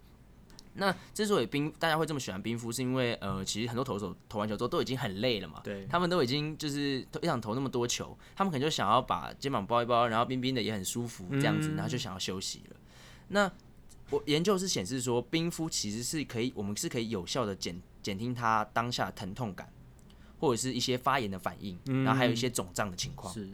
那之所以冰大家会这么喜欢冰敷，是因为呃，其实很多投手投完球之后都已经很累了嘛，对，他们都已经就是一场投那么多球，他们可能就想要把肩膀包一包，然后冰冰的也很舒服这样子，然后就想要休息了。嗯、那我研究是显示说，冰敷其实是可以，我们是可以有效的减减轻他当下疼痛感，或者是一些发炎的反应，然后还有一些肿胀的情况。是，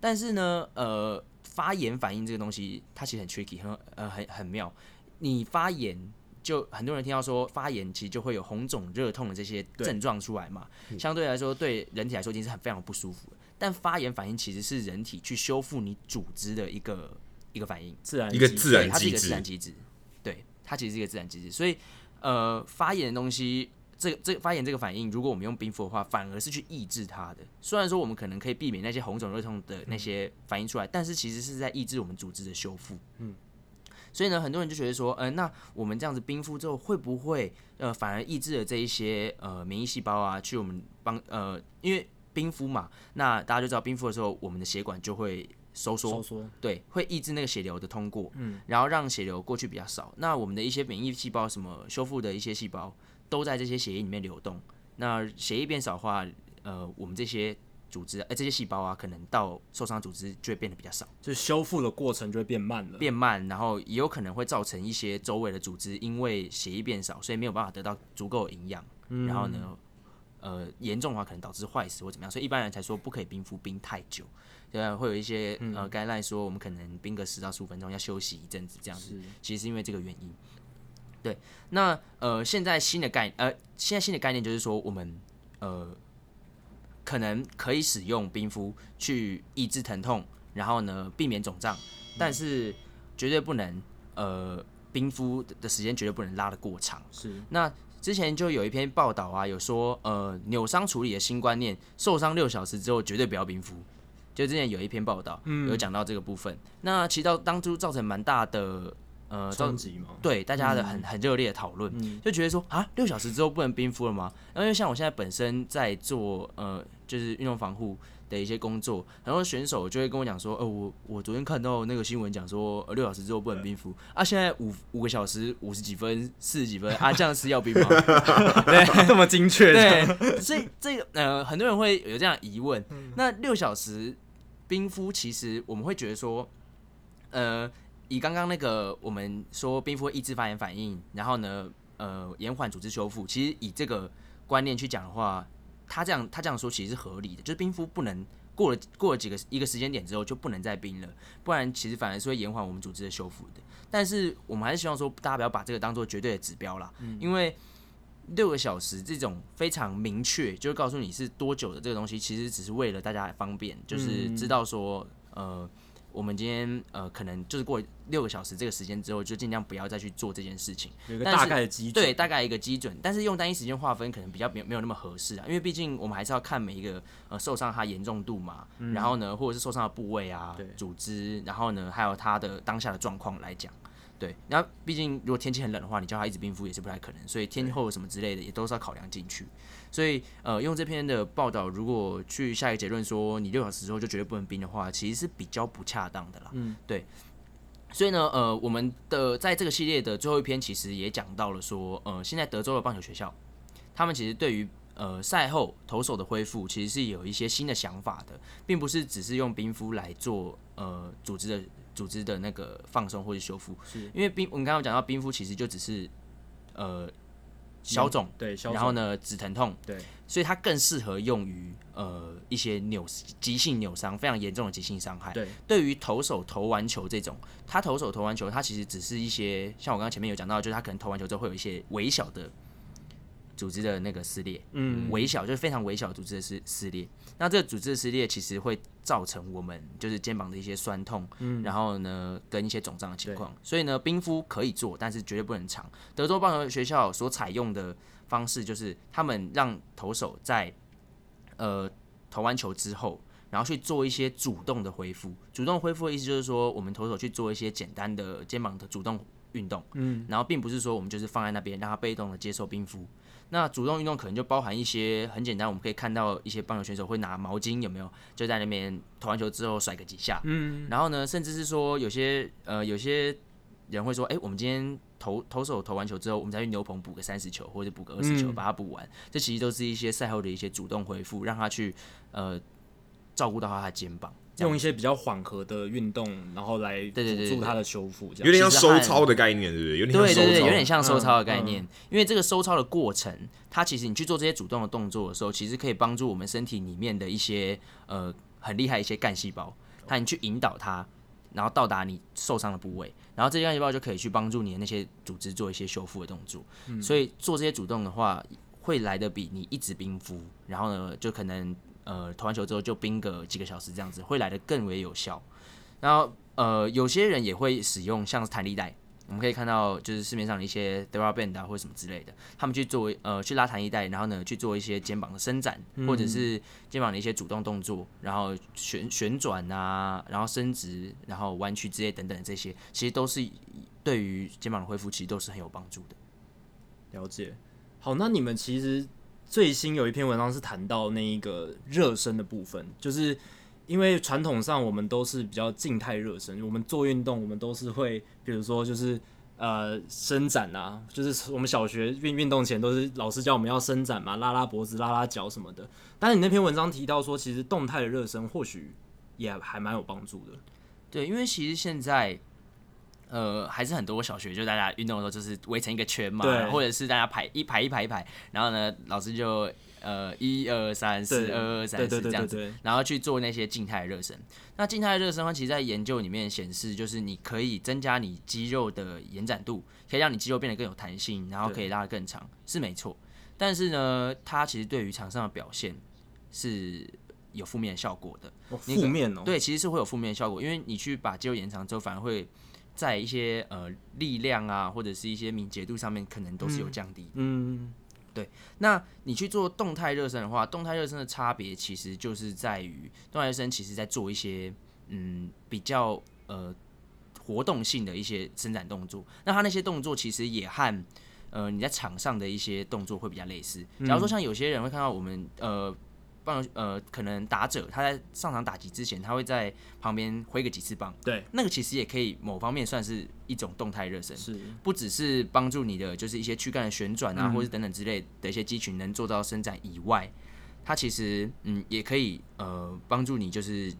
但是呢，呃，发炎反应这个东西它其实很 tricky，很呃很很妙，你发炎。就很多人听到说发炎，其实就会有红肿、热痛的这些症状出来嘛。对相对来说，对人体来说已经是很非常不舒服的。但发炎反应其实是人体去修复你组织的一个一个反应，自然一个自然它是一个自然机制。对，它其实是一个自然机制。所以，呃，发炎的东西，这个这个发炎这个反应，如果我们用冰敷的话，反而是去抑制它的。虽然说我们可能可以避免那些红肿、热痛的那些反应出来，嗯、但是其实是在抑制我们组织的修复。嗯。所以呢，很多人就觉得说，嗯、呃，那我们这样子冰敷之后，会不会呃反而抑制了这一些呃免疫细胞啊，去我们帮呃，因为冰敷嘛，那大家就知道冰敷的时候，我们的血管就会收缩，收缩，对，会抑制那个血流的通过，嗯，然后让血流过去比较少。那我们的一些免疫细胞，什么修复的一些细胞，都在这些血液里面流动。那血液变少的话，呃，我们这些。组织，哎、欸，这些细胞啊，可能到受伤组织就会变得比较少，就是修复的过程就会变慢了，变慢，然后也有可能会造成一些周围的组织因为血液变少，所以没有办法得到足够的营养，嗯、然后呢，呃，严重的话可能导致坏死或怎么样，所以一般人才说不可以冰敷冰太久，对啊，会有一些呃概念说我们可能冰个十到十五分钟，要休息一阵子这样子，其实是因为这个原因。对，那呃，现在新的概呃，现在新的概念就是说我们呃。可能可以使用冰敷去抑制疼痛，然后呢，避免肿胀，但是绝对不能呃冰敷的时间绝对不能拉得过长。是。那之前就有一篇报道啊，有说呃扭伤处理的新观念，受伤六小时之后绝对不要冰敷。就之前有一篇报道有讲到这个部分。嗯、那其实到当初造成蛮大的。呃，冲击嘛，对大家的很很热烈的讨论，嗯、就觉得说啊，六小时之后不能冰敷了吗？因为像我现在本身在做呃，就是运动防护的一些工作，很多选手就会跟我讲说，呃，我我昨天看到那个新闻讲说，呃，六小时之后不能冰敷啊，现在五五个小时五十几分、四十几分啊，这样是要冰吗？<laughs> 对，<laughs> 这么精确？对，所以这个呃，很多人会有这样疑问。嗯、那六小时冰敷，其实我们会觉得说，呃。以刚刚那个我们说冰敷会抑制发炎反应，然后呢，呃，延缓组织修复。其实以这个观念去讲的话，他这样他这样说其实是合理的，就是冰敷不能过了过了几个一个时间点之后就不能再冰了，不然其实反而是会延缓我们组织的修复的。但是我们还是希望说大家不要把这个当做绝对的指标啦，嗯、因为六个小时这种非常明确，就是告诉你是多久的这个东西，其实只是为了大家来方便，就是知道说呃。我们今天呃，可能就是过六个小时这个时间之后，就尽量不要再去做这件事情。有一个大概的基准，对，大概一个基准。但是用单一时间划分，可能比较没有没有那么合适啊，因为毕竟我们还是要看每一个呃受伤它严重度嘛，嗯、然后呢，或者是受伤的部位啊、对组织，然后呢，还有它的当下的状况来讲。对，然后毕竟如果天气很冷的话，你叫他一直冰敷也是不太可能，所以天候什么之类的也都是要考量进去。所以呃，用这篇的报道，如果去下一个结论说你六小时之后就绝对不能冰的话，其实是比较不恰当的啦。嗯，对。所以呢，呃，我们的在这个系列的最后一篇其实也讲到了说，呃，现在德州的棒球学校，他们其实对于呃赛后投手的恢复，其实是有一些新的想法的，并不是只是用冰敷来做呃组织的。组织的那个放松或者修复，是因为冰，我们刚刚讲到冰敷其实就只是呃消肿，对，然后呢止疼痛，对，所以它更适合用于呃一些扭急性扭伤，非常严重的急性伤害。对，对于投手投完球这种，他投手投完球，他其实只是一些像我刚刚前面有讲到，就是他可能投完球之后会有一些微小的。组织的那个撕裂，嗯，微小就是非常微小的组织的撕撕裂。那这个组织的撕裂其实会造成我们就是肩膀的一些酸痛，嗯，然后呢跟一些肿胀的情况。所以呢，冰敷可以做，但是绝对不能长。德州棒球学校所采用的方式就是，他们让投手在呃投完球之后，然后去做一些主动的恢复。主动恢复的意思就是说，我们投手去做一些简单的肩膀的主动运动，嗯，然后并不是说我们就是放在那边让他被动的接受冰敷。那主动运动可能就包含一些很简单，我们可以看到一些棒球选手会拿毛巾，有没有？就在那边投完球之后甩个几下，嗯，然后呢，甚至是说有些呃有些人会说，哎，我们今天投投手投完球之后，我们再去牛棚补个三十球或者补个二十球，把它补完。这其实都是一些赛后的一些主动回复，让他去呃照顾到他的肩膀。用一些比较缓和的运动，然后来辅助它的修复，有点像收操的概念，对不对？有点像对对对，有点像收操的概念。嗯嗯、因为这个收操的过程，它其实你去做这些主动的动作的时候，其实可以帮助我们身体里面的一些呃很厉害一些干细胞，它你去引导它，然后到达你受伤的部位，然后这些干细胞就可以去帮助你的那些组织做一些修复的动作。嗯、所以做这些主动的话，会来的比你一直冰敷，然后呢，就可能。呃，投完球之后就冰个几个小时，这样子会来的更为有效。然后呃，有些人也会使用像是弹力带，我们可以看到就是市面上的一些 TheraBand 啊或者什么之类的，他们去做呃去拉弹力带，然后呢去做一些肩膀的伸展，嗯、或者是肩膀的一些主动动作，然后旋旋转啊，然后伸直，然后弯曲之类等等这些，其实都是对于肩膀的恢复其实都是很有帮助的。了解。好，那你们其实。最新有一篇文章是谈到那一个热身的部分，就是因为传统上我们都是比较静态热身，我们做运动我们都是会，比如说就是呃伸展啊，就是我们小学运运动前都是老师教我们要伸展嘛，拉拉脖子、拉拉脚什么的。但是你那篇文章提到说，其实动态的热身或许也还蛮有帮助的。对，因为其实现在。呃，还是很多小学就大家运动的时候就是围成一个圈嘛，或者是大家排一排一排一排，然后呢，老师就呃一二三四二二三四这样子，然后去做那些静态热身。那静态热身的话，其实在研究里面显示，就是你可以增加你肌肉的延展度，可以让你肌肉变得更有弹性，然后可以拉得更长，是没错。但是呢，它其实对于场上的表现是有负面效果的。负面哦，对，其实是会有负面效果，因为你去把肌肉延长之后，反而会。在一些呃力量啊，或者是一些敏捷度上面，可能都是有降低。嗯，对。那你去做动态热身的话，动态热身的差别其实就是在于，动态热身其实在做一些嗯比较呃活动性的一些伸展动作。那它那些动作其实也和呃你在场上的一些动作会比较类似。假如说像有些人会看到我们呃。棒呃，可能打者他在上场打击之前，他会在旁边挥个几次棒。对，那个其实也可以某方面算是一种动态热身，是不只是帮助你的就是一些躯干的旋转啊，嗯、或者等等之类的一些肌群能做到伸展以外，它其实嗯也可以呃帮助你就是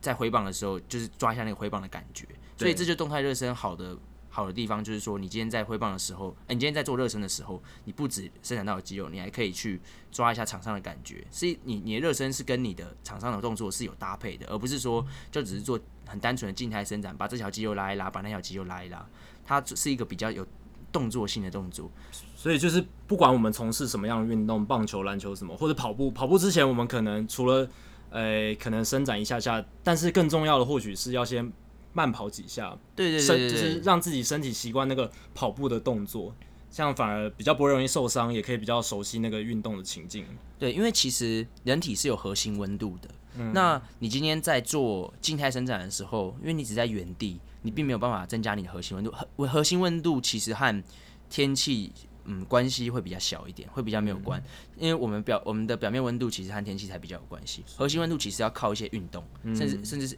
在挥棒的时候，就是抓一下那个挥棒的感觉。所以这就动态热身好的。好的地方就是说，你今天在挥棒的时候，哎、欸，你今天在做热身的时候，你不止伸展到了肌肉，你还可以去抓一下场上的感觉。所以你你的热身是跟你的场上的动作是有搭配的，而不是说就只是做很单纯的静态伸展，把这条肌肉拉一拉，把那条肌肉拉一拉。它是一个比较有动作性的动作。所以就是不管我们从事什么样的运动，棒球、篮球什么，或者跑步，跑步之前我们可能除了呃、可能伸展一下下，但是更重要的或许是要先。慢跑几下，对对对，就是让自己身体习惯那个跑步的动作，这样反而比较不会容易受伤，也可以比较熟悉那个运动的情境。对，因为其实人体是有核心温度的。嗯，那你今天在做静态伸展的时候，因为你只在原地，你并没有办法增加你的核心温度。核核心温度其实和天气嗯关系会比较小一点，会比较没有关。嗯，因为我们表我们的表面温度其实和天气才比较有关系。核心温度其实要靠一些运动，甚至甚至是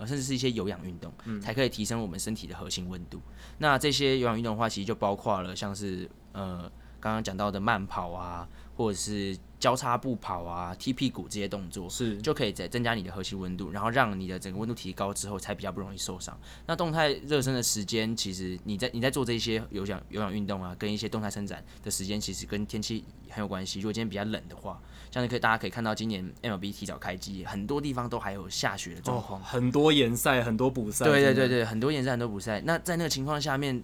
呃。甚至是一些有氧运动，才可以提升我们身体的核心温度。嗯、那这些有氧运动的话，其实就包括了像是呃刚刚讲到的慢跑啊，或者是交叉步跑啊、踢屁股这些动作，是就可以再增加你的核心温度，然后让你的整个温度提高之后，才比较不容易受伤。那动态热身的时间，其实你在你在做这些有氧有氧运动啊，跟一些动态伸展的时间，其实跟天气很有关系。如果今天比较冷的话。像你可以，大家可以看到，今年 MLB 提早开机，很多地方都还有下雪的状况，哦，很多延赛，很多补赛。对对对对，很多延赛，很多补赛。那在那个情况下面，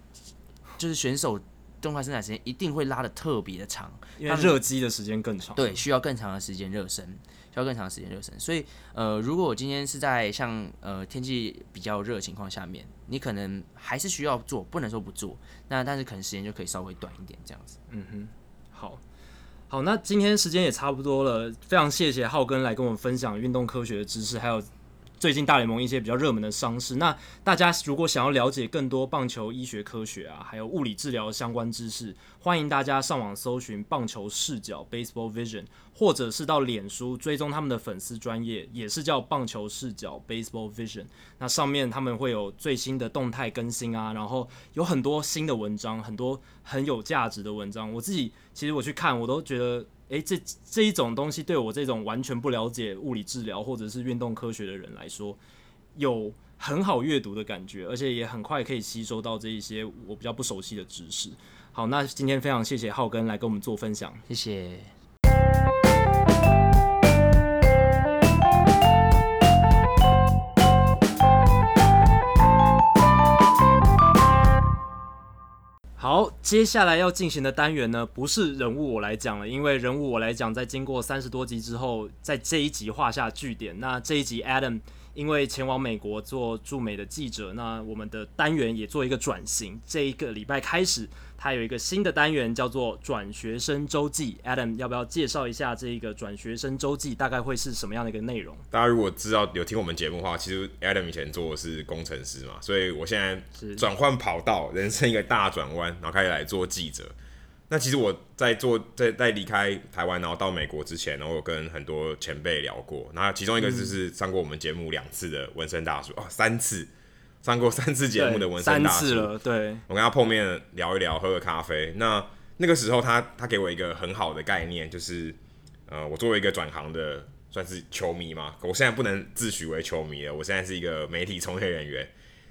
就是选手动态生产时间一定会拉的特别的长，因为热机的时间更长。对，需要更长的时间热身，需要更长的时间热身。所以，呃，如果我今天是在像呃天气比较热的情况下面，你可能还是需要做，不能说不做。那但是可能时间就可以稍微短一点，这样子。嗯哼，好。好，那今天时间也差不多了，非常谢谢浩根来跟我们分享运动科学的知识，还有最近大联盟一些比较热门的伤势。那大家如果想要了解更多棒球医学科学啊，还有物理治疗相关知识，欢迎大家上网搜寻棒球视角 （Baseball Vision），或者是到脸书追踪他们的粉丝专业，也是叫棒球视角 （Baseball Vision）。那上面他们会有最新的动态更新啊，然后有很多新的文章，很多很有价值的文章。我自己其实我去看，我都觉得。诶，这这一种东西对我这种完全不了解物理治疗或者是运动科学的人来说，有很好阅读的感觉，而且也很快可以吸收到这一些我比较不熟悉的知识。好，那今天非常谢谢浩根来跟我们做分享，谢谢。好，接下来要进行的单元呢，不是人物我来讲了，因为人物我来讲，在经过三十多集之后，在这一集画下句点。那这一集 Adam。因为前往美国做驻美的记者，那我们的单元也做一个转型。这一个礼拜开始，它有一个新的单元，叫做“转学生周记”。Adam 要不要介绍一下这一个“转学生周记”大概会是什么样的一个内容？大家如果知道有听我们节目的话，其实 Adam 以前做的是工程师嘛，所以我现在转换跑道，人生一个大转弯，然后开始来做记者。那其实我在做在在离开台湾，然后到美国之前，然后我跟很多前辈聊过，然后其中一个就是上过我们节目两次的纹身大叔、嗯、哦，三次上过三次节目的纹身大叔，三次了，对，我跟他碰面聊一聊，喝个咖啡。那那个时候他他给我一个很好的概念，就是呃，我作为一个转行的算是球迷嘛，我现在不能自诩为球迷了，我现在是一个媒体从业人员，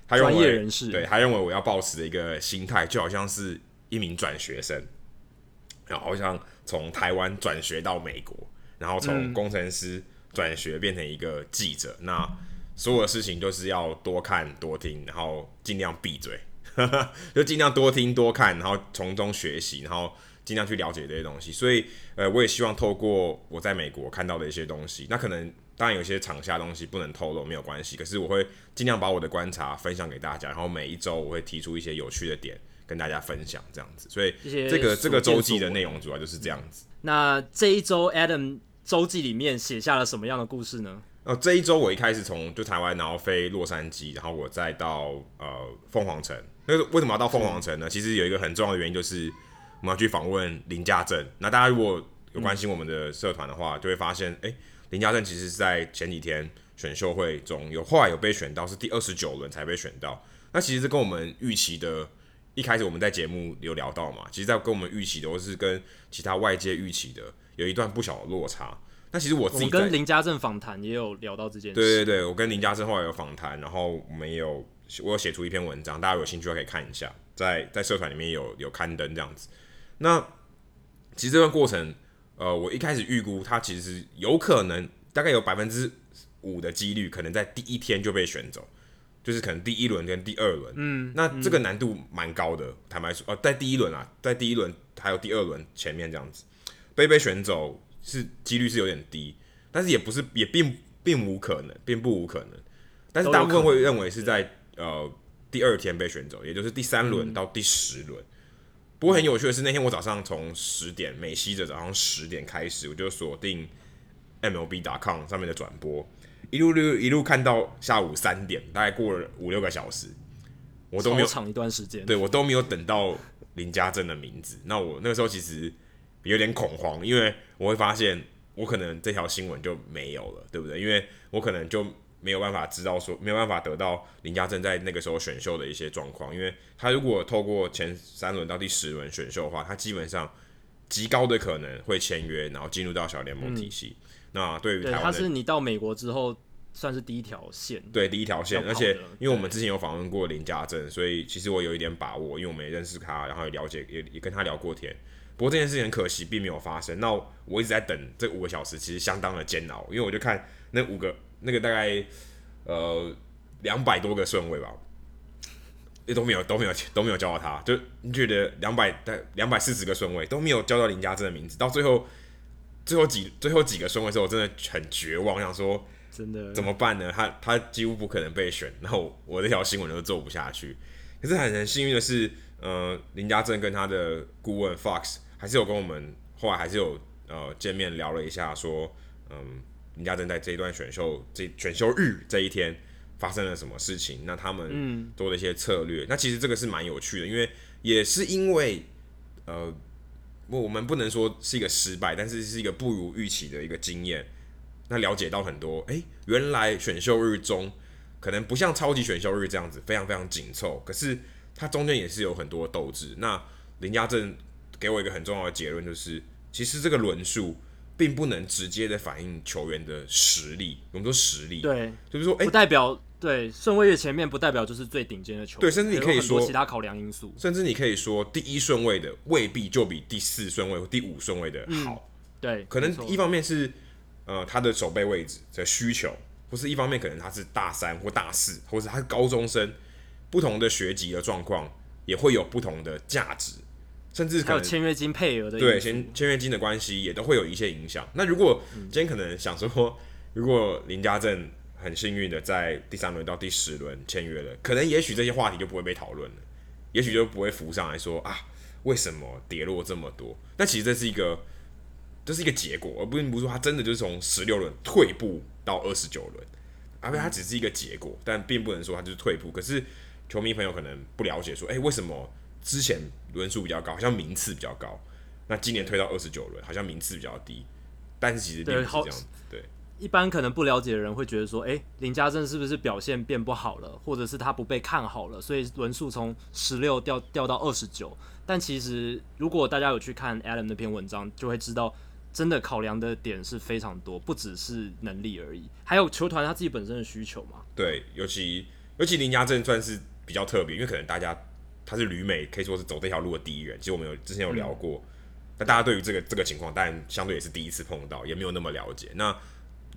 他专业人士，对，他认为我要抱持的一个心态，就好像是一名转学生。然后像从台湾转学到美国，然后从工程师转学变成一个记者，嗯、那所有的事情都是要多看多听，然后尽量闭嘴，<laughs> 就尽量多听多看，然后从中学习，然后尽量去了解这些东西。所以，呃，我也希望透过我在美国看到的一些东西，那可能当然有些场下东西不能透露，没有关系。可是我会尽量把我的观察分享给大家，然后每一周我会提出一些有趣的点。跟大家分享这样子，所以这个这个周记的内容主要就是这样子。那这一周 Adam 周记里面写下了什么样的故事呢？呃，这一周我一开始从就台湾，然后飞洛杉矶，然后我再到呃凤凰城。那为什么要到凤凰城呢？其实有一个很重要的原因，就是我们要去访问林家正。那大家如果有关心我们的社团的话，就会发现，哎、欸，林家正其实是在前几天选秀会中有后来有被选到，是第二十九轮才被选到。那其实是跟我们预期的。一开始我们在节目有聊到嘛，其实，在跟我们预期的，或是跟其他外界预期的，有一段不小的落差。那其实我自己跟林家正访谈也有聊到这件事。对对对，我跟林家正后来有访谈，然后我们也有我有写出一篇文章，大家有兴趣可以看一下，在在社团里面有有刊登这样子。那其实这段过程，呃，我一开始预估他其实有可能大概有百分之五的几率，可能在第一天就被选走。就是可能第一轮跟第二轮，嗯，那这个难度蛮高的。嗯、坦白说，呃，在第一轮啊，在第一轮还有第二轮前面这样子，被被选走是几率是有点低，但是也不是也并并无可能，并不无可能。但是大部分会认为是在呃第二天被选走，也就是第三轮到第十轮。嗯、不过很有趣的是，那天我早上从十点美西的早上十点开始，我就锁定 MLB.com 上面的转播。一路路一路看到下午三点，大概过了五六个小时，我都没有长一段时间，对我都没有等到林家正的名字。那我那个时候其实有点恐慌，因为我会发现我可能这条新闻就没有了，对不对？因为我可能就没有办法知道说，没有办法得到林家正在那个时候选秀的一些状况。因为他如果透过前三轮到第十轮选秀的话，他基本上极高的可能会签约，然后进入到小联盟体系。嗯那对于台湾，他是你到美国之后算是第一条线，对，第一条线。而且因为我们之前有访问过林家正，所以其实我有一点把握，因为我们也认识他，然后也了解，也也跟他聊过天。不过这件事情很可惜，并没有发生。那我一直在等这五个小时，其实相当的煎熬，因为我就看那五个那个大概呃两百多个顺位吧，也都没有都没有都没有叫到他，就你觉得两百在两百四十个顺位都没有叫到林家正的名字，到最后。最后几最后几个顺位的时候，我真的很绝望，想说真的怎么办呢？他他几乎不可能被选，然后我这条新闻都做不下去。可是很很幸运的是，呃，林家正跟他的顾问 Fox 还是有跟我们后来还是有呃见面聊了一下，说嗯林家正在这一段选秀这选秀日这一天发生了什么事情，那他们做的一些策略，那其实这个是蛮有趣的，因为也是因为呃，我们不能说是一个失败，但是是一个不如预期的一个经验。那了解到很多，哎、原来选秀日中可能不像超级选秀日这样子非常非常紧凑，可是它中间也是有很多斗志。那林家正给我一个很重要的结论，就是其实这个轮数并不能直接的反映球员的实力。我们说实力，对，就是说，哎、欸，不代表对顺位越前面不代表就是最顶尖的球员，对，甚至你可以说其他考量因素，甚至你可以说第一顺位的未必就比第四顺位或第五顺位的好。嗯、对，可能一方面是。呃，他的守备位置的需求，不是一方面，可能他是大三或大四，或者他是高中生，不同的学籍的状况也会有不同的价值，甚至还有签约金配额的对签签约金的关系也都会有一些影响。那如果今天可能想说，如果林家正很幸运的在第三轮到第十轮签约了，可能也许这些话题就不会被讨论了，也许就不会浮上来说啊，为什么跌落这么多？但其实这是一个。这是一个结果，而不并不是说他真的就是从十六轮退步到二十九轮，而且他只是一个结果，但并不能说他就是退步。可是球迷朋友可能不了解，说，哎，为什么之前轮数比较高，好像名次比较高，那今年推到二十九轮，好像名次比较低？但是其实并不是这样子。对，一般可能不了解的人会觉得说，哎，林家正是不是表现变不好了，或者是他不被看好了，所以轮数从十六掉掉到二十九？但其实如果大家有去看 Adam 那篇文章，就会知道。真的考量的点是非常多，不只是能力而已，还有球团他自己本身的需求嘛。对，尤其尤其林家正算是比较特别，因为可能大家他是旅美，可以说是走这条路的第一人。其实我们有之前有聊过，那、嗯、大家对于这个这个情况，但相对也是第一次碰到，也没有那么了解。那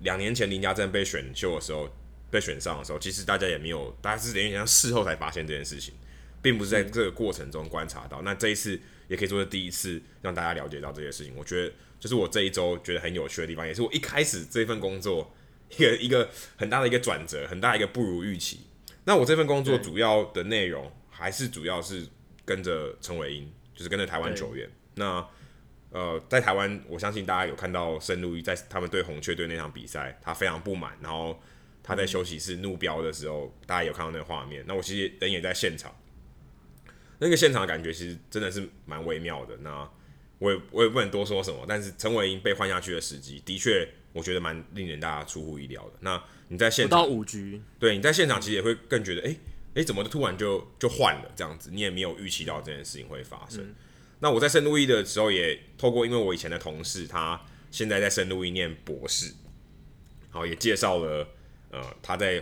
两年前林家正被选秀的时候，被选上的时候，其实大家也没有，大家是等于像事后才发现这件事情，并不是在这个过程中观察到。嗯、那这一次也可以说是第一次让大家了解到这些事情，我觉得。就是我这一周觉得很有趣的地方，也是我一开始这份工作一个一个很大的一个转折，很大一个不如预期。那我这份工作主要的内容还是主要是跟着陈伟英，就是跟着台湾球员。那呃，在台湾，我相信大家有看到申路易在他们对红雀队那场比赛，他非常不满，然后他在休息室怒飙的时候，大家有看到那个画面。那我其实人也在现场，那个现场的感觉其实真的是蛮微妙的。那我也我也不能多说什么，但是陈伟英被换下去的时机，的确我觉得蛮令人大家出乎意料的。那你在现场五局，对，你在现场其实也会更觉得，哎、欸、哎、欸，怎么突然就就换了这样子？你也没有预期到这件事情会发生。嗯、那我在圣路易的时候，也透过因为我以前的同事，他现在在圣路易念博士，好，也介绍了呃他在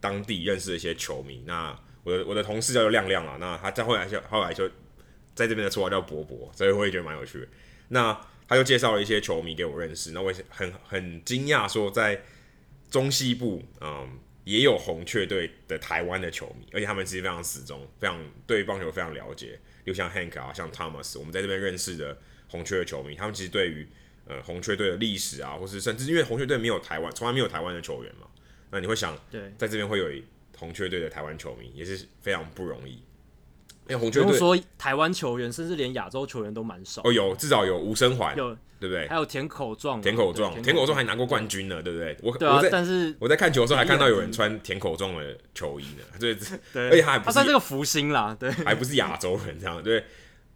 当地认识的一些球迷。那我的我的同事叫做亮亮啊，那他在后来就后来就。在这边的绰号叫博博，所以我也觉得蛮有趣的。那他又介绍了一些球迷给我认识，那我也很很惊讶，说在中西部，嗯，也有红雀队的台湾的球迷，而且他们其实非常死忠，非常对棒球非常了解。又像 Hank 啊，像 Thomas，我们在这边认识的红雀的球迷，他们其实对于呃红雀队的历史啊，或是甚至因为红雀队没有台湾，从来没有台湾的球员嘛，那你会想，对，在这边会有红雀队的台湾球迷，也是非常不容易。因为，红雀队说台湾球员，甚至连亚洲球员都蛮少。哦，有至少有吴生环，有对不对？还有田口壮，田口壮，田口壮还拿过冠军呢，对不对？我但是我在看球的时候还看到有人穿田口壮的球衣呢，<laughs> 对对，而且他还不算这个福星啦，对，<laughs> 还不是亚洲人这样，对，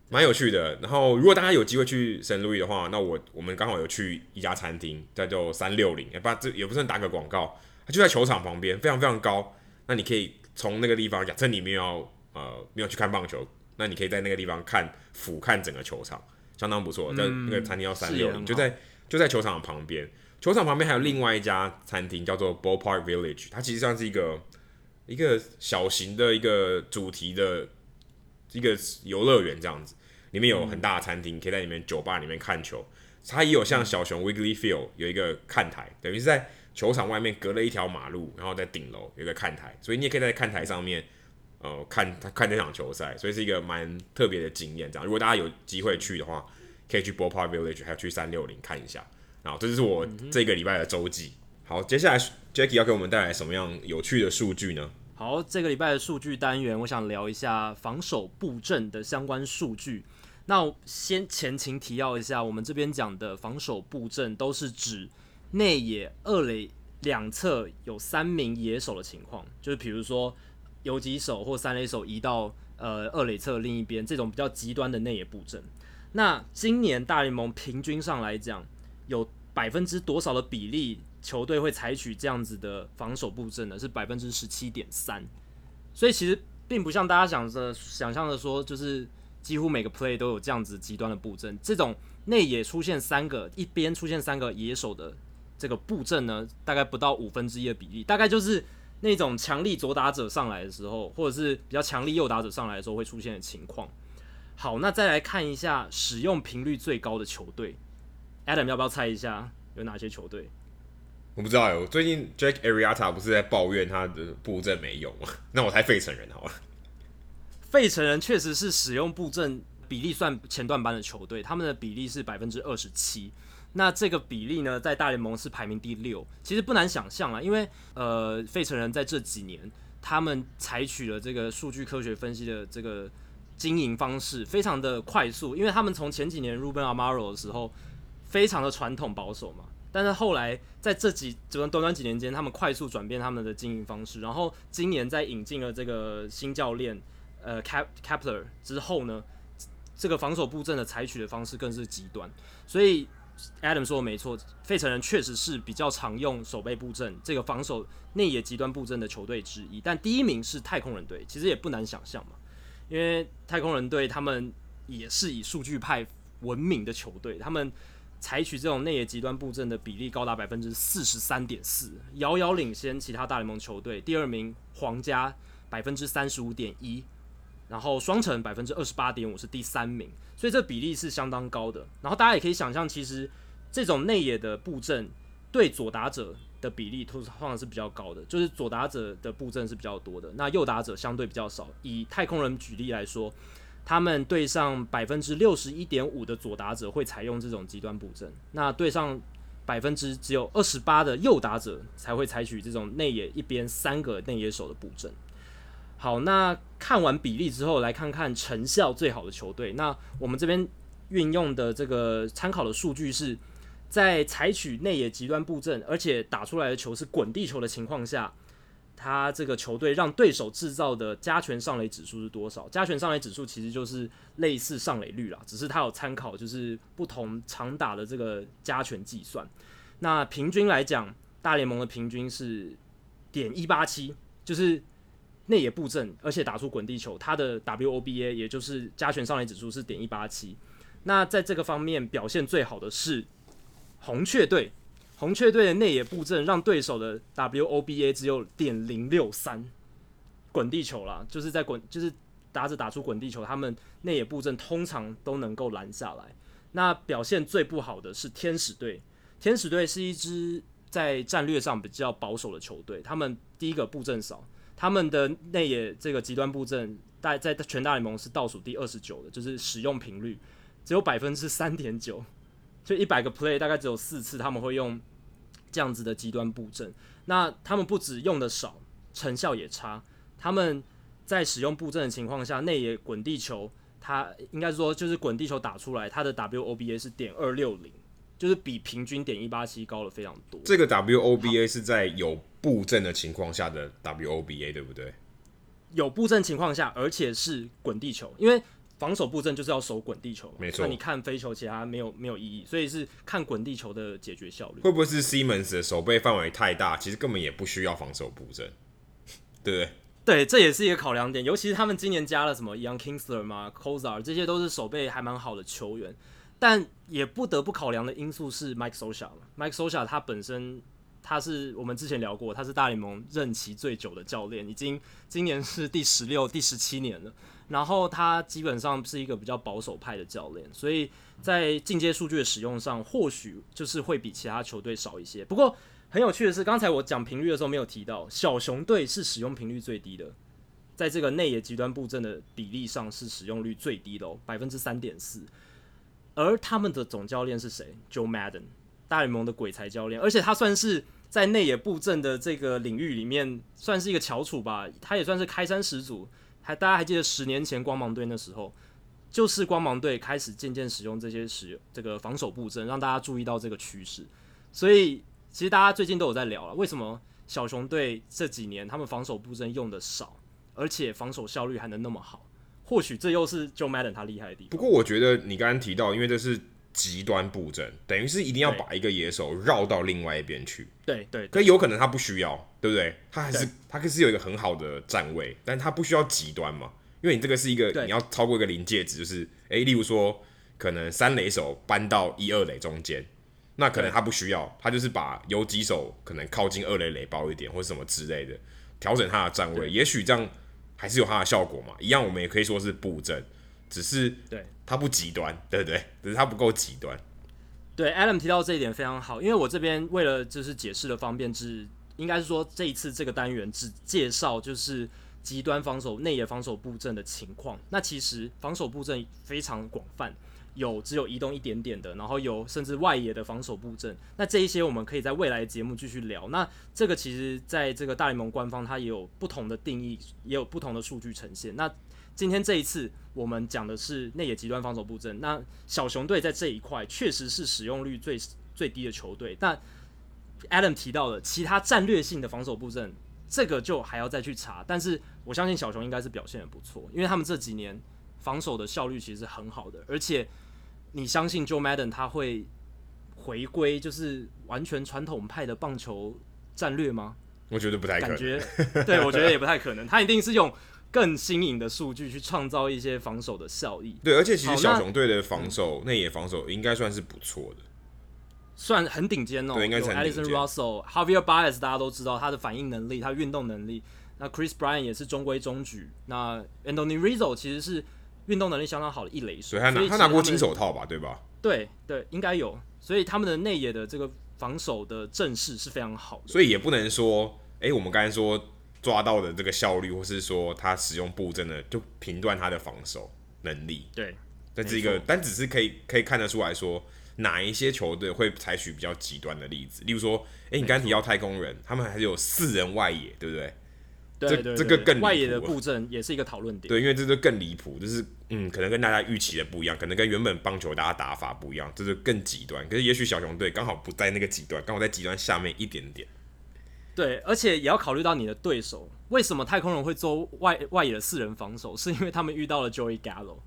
蛮有趣的。然后如果大家有机会去圣路易的话，那我我们刚好有去一家餐厅，叫做三六零，哎，不，这也不算打个广告，它就在球场旁边，非常非常高。那你可以从那个地方，假设你没有呃没有去看棒球。那你可以在那个地方看俯瞰整个球场，相当不错。在、嗯、那个餐厅叫三六零，就在就在球场旁边。球场旁边还有另外一家餐厅叫做 Ballpark Village，它其实上是一个一个小型的一个主题的一个游乐园这样子，里面有很大的餐厅，可以在里面酒吧里面看球。它也有像小熊 Wiggly Field 有一个看台，等于是在球场外面隔了一条马路，然后在顶楼有一个看台，所以你也可以在看台上面。呃，看他看这场球赛，所以是一个蛮特别的经验。这样，如果大家有机会去的话，可以去 Ballpark Village，还有去三六零看一下。然后，这就是我这个礼拜的周记。好，接下来 Jackie 要给我们带来什么样有趣的数据呢？好，这个礼拜的数据单元，我想聊一下防守布阵的相关数据。那先前情提要一下，我们这边讲的防守布阵都是指内野二垒两侧有三名野手的情况，就是比如说游击手或三垒手移到呃二垒侧另一边，这种比较极端的内野布阵。那今年大联盟平均上来讲，有百分之多少的比例球队会采取这样子的防守布阵呢？是百分之十七点三。所以其实并不像大家想着想象的说，就是几乎每个 play 都有这样子极端的布阵。这种内野出现三个，一边出现三个野手的这个布阵呢，大概不到五分之一的比例，大概就是那种强力左打者上来的时候，或者是比较强力右打者上来的时候会出现的情况。好，那再来看一下使用频率最高的球队，Adam 要不要猜一下有哪些球队？我不知道哎，我最近 Jake Arrieta 不是在抱怨他的布阵没用吗？<laughs> 那我猜费城人好了。费城人确实是使用布阵比例算前段班的球队，他们的比例是百分之二十七。那这个比例呢，在大联盟是排名第六。其实不难想象啊，因为呃，费城人在这几年他们采取了这个数据科学分析的这个经营方式，非常的快速。因为他们从前几年 Ruben Amaro 的时候，非常的传统保守嘛。但是后来在这几短短短几年间，他们快速转变他们的经营方式。然后今年在引进了这个新教练呃 Cap Kepler 之后呢，这个防守布阵的采取的方式更是极端。所以 Adam 说的没错，费城人确实是比较常用守备布阵这个防守内野极端布阵的球队之一。但第一名是太空人队，其实也不难想象嘛，因为太空人队他们也是以数据派闻名的球队，他们。采取这种内野极端布阵的比例高达百分之四十三点四，遥遥领先其他大联盟球队。第二名皇家百分之三十五点一，然后双城百分之二十八点五是第三名，所以这比例是相当高的。然后大家也可以想象，其实这种内野的布阵对左打者的比例通常是比较高的，就是左打者的布阵是比较多的，那右打者相对比较少。以太空人举例来说。他们对上百分之六十一点五的左打者会采用这种极端布阵，那对上百分之只有二十八的右打者才会采取这种内野一边三个内野手的布阵。好，那看完比例之后，来看看成效最好的球队。那我们这边运用的这个参考的数据是在采取内野极端布阵，而且打出来的球是滚地球的情况下。他这个球队让对手制造的加权上垒指数是多少？加权上垒指数其实就是类似上垒率啦，只是它有参考就是不同长打的这个加权计算。那平均来讲，大联盟的平均是点一八七，就是内野布阵，而且打出滚地球，它的 WOBA 也就是加权上垒指数是点一八七。那在这个方面表现最好的是红雀队。红雀队的内野布阵让对手的 WOBA 只有点零六三，滚地球啦，就是在滚，就是打着打出滚地球，他们内野布阵通常都能够拦下来。那表现最不好的是天使队，天使队是一支在战略上比较保守的球队，他们第一个布阵少，他们的内野这个极端布阵大在全大联盟是倒数第二十九的，就是使用频率只有百分之三点九，就一百个 play 大概只有四次他们会用。这样子的极端布阵，那他们不止用的少，成效也差。他们在使用布阵的情况下，内野滚地球，它应该说就是滚地球打出来，它的 WOBA 是点二六零，就是比平均点一八七高了非常多。这个 WOBA 是在有布阵的情况下的 WOBA，对不对？有布阵情况下，而且是滚地球，因为。防守布阵就是要守滚地球，没错。那你看飞球，其他没有没有意义，所以是看滚地球的解决效率。会不会是 Simmons 的守备范围太大，其实根本也不需要防守布阵，<laughs> 对不对？对，这也是一个考量点。尤其是他们今年加了什么 Young Kingsler 嘛，Cozart，这些都是守备还蛮好的球员，但也不得不考量的因素是 Mike Scioscia。Mike Scioscia 他本身他是我们之前聊过，他是大联盟任期最久的教练，已经今年是第十六、第十七年了。然后他基本上是一个比较保守派的教练，所以在进阶数据的使用上，或许就是会比其他球队少一些。不过很有趣的是，刚才我讲频率的时候没有提到，小熊队是使用频率最低的，在这个内野极端布阵的比例上是使用率最低的哦，百分之三点四。而他们的总教练是谁？Joe Madden 大联盟的鬼才教练，而且他算是在内野布阵的这个领域里面算是一个翘楚吧，他也算是开山始祖。还大家还记得十年前光芒队那时候，就是光芒队开始渐渐使用这些使用这个防守布阵，让大家注意到这个趋势。所以其实大家最近都有在聊了，为什么小熊队这几年他们防守布阵用的少，而且防守效率还能那么好？或许这又是 Joe Madden 他厉害的地方。不过我觉得你刚刚提到，因为这是极端布阵，等于是一定要把一个野手绕到另外一边去。对对，可有可能他不需要，对不对？他还是他可是有一个很好的站位，但他不需要极端嘛，因为你这个是一个你要超过一个临界值，就是哎，例如说可能三垒手搬到一二垒中间，那可能他不需要，他就是把游击手可能靠近二垒垒包一点或者什么之类的，调整他的站位，也许这样还是有它的效果嘛。一样，我们也可以说是布阵，只是对它不极端，<laughs> 对不对？只是它不够极端。对，Adam 提到这一点非常好，因为我这边为了就是解释的方便，只应该是说这一次这个单元只介绍就是极端防守内野防守布阵的情况。那其实防守布阵非常广泛，有只有移动一点点的，然后有甚至外野的防守布阵。那这一些我们可以在未来的节目继续聊。那这个其实在这个大联盟官方它也有不同的定义，也有不同的数据呈现。那今天这一次我们讲的是内野极端防守布阵，那小熊队在这一块确实是使用率最最低的球队。但 Adam 提到的其他战略性的防守布阵，这个就还要再去查。但是我相信小熊应该是表现的不错，因为他们这几年防守的效率其实是很好的。而且你相信 Joe Madden 他会回归就是完全传统派的棒球战略吗？我觉得不太可能。感觉对，我觉得也不太可能。他一定是用。更新颖的数据去创造一些防守的效益。对，而且其实小熊队的防守内野防守应该算是不错的，算很顶尖哦。对，应该是 Addison Russell、Javier Baez 大家都知道他的反应能力，他运动能力。那 Chris Bryant 也是中规中矩。那 Anthony Rizzo 其实是运动能力相当好的一垒手，所以他拿他拿过金手套吧？对吧？对对，应该有。所以他们的内野的这个防守的阵势是非常好的。所以也不能说，哎、欸，我们刚才说。抓到的这个效率，或是说他使用布阵的，就评断他的防守能力。对，这是一个，但只是可以可以看得出来说，哪一些球队会采取比较极端的例子。例如说，哎、欸，你刚提到太空人，他们还是有四人外野，对不对？对，对，对，对，这这个更外野的布阵也是一个讨论点。对，因为这就更离谱，就是嗯，可能跟大家预期的不一样，可能跟原本棒球大家打法不一样，这就更极端。可是也许小熊队刚好不在那个极端，刚好在极端下面一点点。对，而且也要考虑到你的对手。为什么太空人会做外外野的四人防守？是因为他们遇到了 Joey Gallo，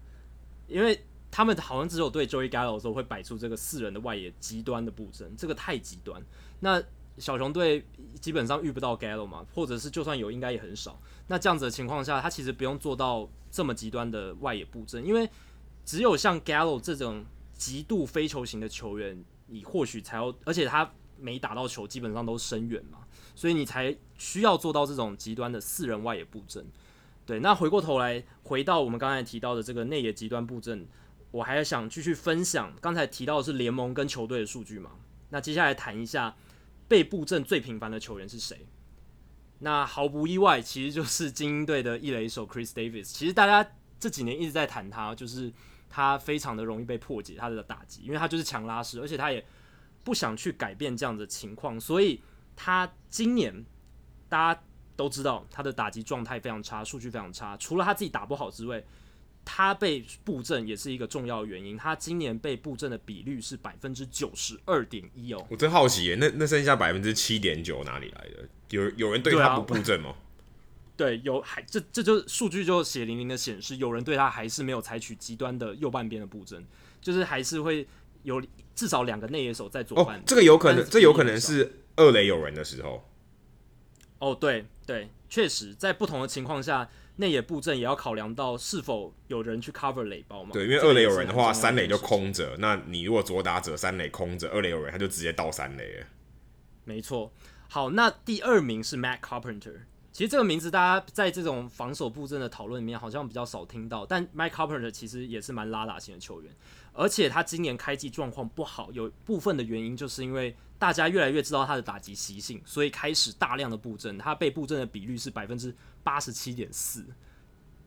因为他们好像只有对 Joey Gallo 的时候会摆出这个四人的外野极端的布阵，这个太极端。那小熊队基本上遇不到 Gallo 嘛，或者是就算有，应该也很少。那这样子的情况下，他其实不用做到这么极端的外野布阵，因为只有像 Gallo 这种极度非球型的球员，你或许才要，而且他没打到球，基本上都深远嘛。所以你才需要做到这种极端的四人外野布阵。对，那回过头来，回到我们刚才提到的这个内野极端布阵，我还想继续分享刚才提到的是联盟跟球队的数据嘛？那接下来谈一下被布阵最频繁的球员是谁？那毫不意外，其实就是精英队的一垒手 Chris Davis。其实大家这几年一直在谈他，就是他非常的容易被破解他的打击，因为他就是强拉式，而且他也不想去改变这样的情况，所以。他今年大家都知道他的打击状态非常差，数据非常差。除了他自己打不好之外，他被布阵也是一个重要原因。他今年被布阵的比率是百分之九十二点一哦。我真好奇耶，那那剩下百分之七点九哪里来的？有有人对他不布阵吗？对，有还这这就数据就血淋淋的显示，有人对他还是没有采取极端的右半边的布阵，就是还是会有至少两个内野手在左半。哦，这个有可能，这有可能是。二垒有人的时候，哦，对对，确实在不同的情况下，内野布阵也要考量到是否有人去 cover 垒包嘛。对，因为二垒有人的话，三垒就空着。那你如果左打者三垒空着，二垒有人，他就直接到三垒了。没错。好，那第二名是 Matt Carpenter。其实这个名字大家在这种防守布阵的讨论里面好像比较少听到，但 Matt Carpenter 其实也是蛮拉拉型的球员，而且他今年开季状况不好，有部分的原因就是因为。大家越来越知道他的打击习性，所以开始大量的布阵。他被布阵的比率是百分之八十七点四。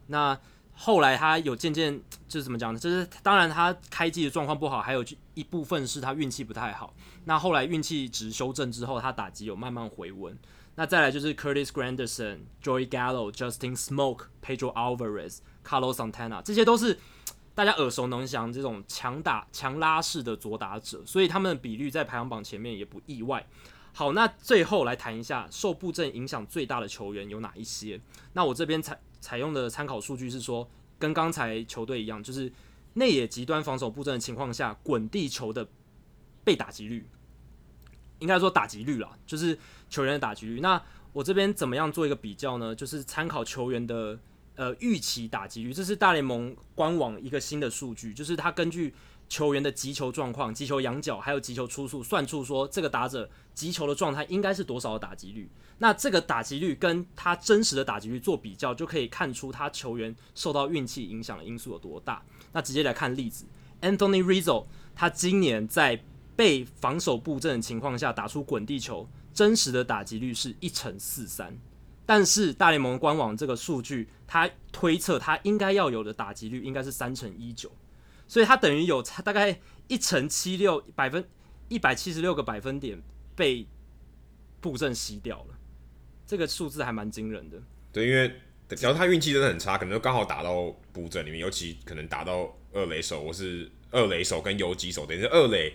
那后来他有渐渐就是怎么讲呢？就是当然他开季的状况不好，还有一部分是他运气不太好。那后来运气值修正之后，他打击有慢慢回温。那再来就是 Curtis Granderson、Joey Gallo、Justin Smoke、Pedro Alvarez、Carlos Santana，这些都是。大家耳熟能详，这种强打强拉式的左打者，所以他们的比率在排行榜前面也不意外。好，那最后来谈一下受布阵影响最大的球员有哪一些？那我这边采采用的参考数据是说，跟刚才球队一样，就是内野极端防守布阵的情况下，滚地球的被打击率，应该说打击率啦，就是球员的打击率。那我这边怎么样做一个比较呢？就是参考球员的呃预期打击率，这是大联盟官网一个新的数据，就是他根据球员的击球状况、击球仰角还有击球出速，算出说这个打者击球的状态应该是多少的打击率。那这个打击率跟他真实的打击率做比较，就可以看出他球员受到运气影响的因素有多大。那直接来看例子，Anthony Rizzo，他今年在被防守布阵的情况下打出滚地球，真实的打击率是一成四三，但是大联盟官网这个数据，他推测他应该要有的打击率应该是三成一九。所以他等于有差大概一成七六百分一百七十六个百分点被布阵吸掉了，这个数字还蛮惊人的。对，因为假如他运气真的很差，可能就刚好打到布阵里面，尤其可能打到二垒手或是二垒手跟游击手，等于是二垒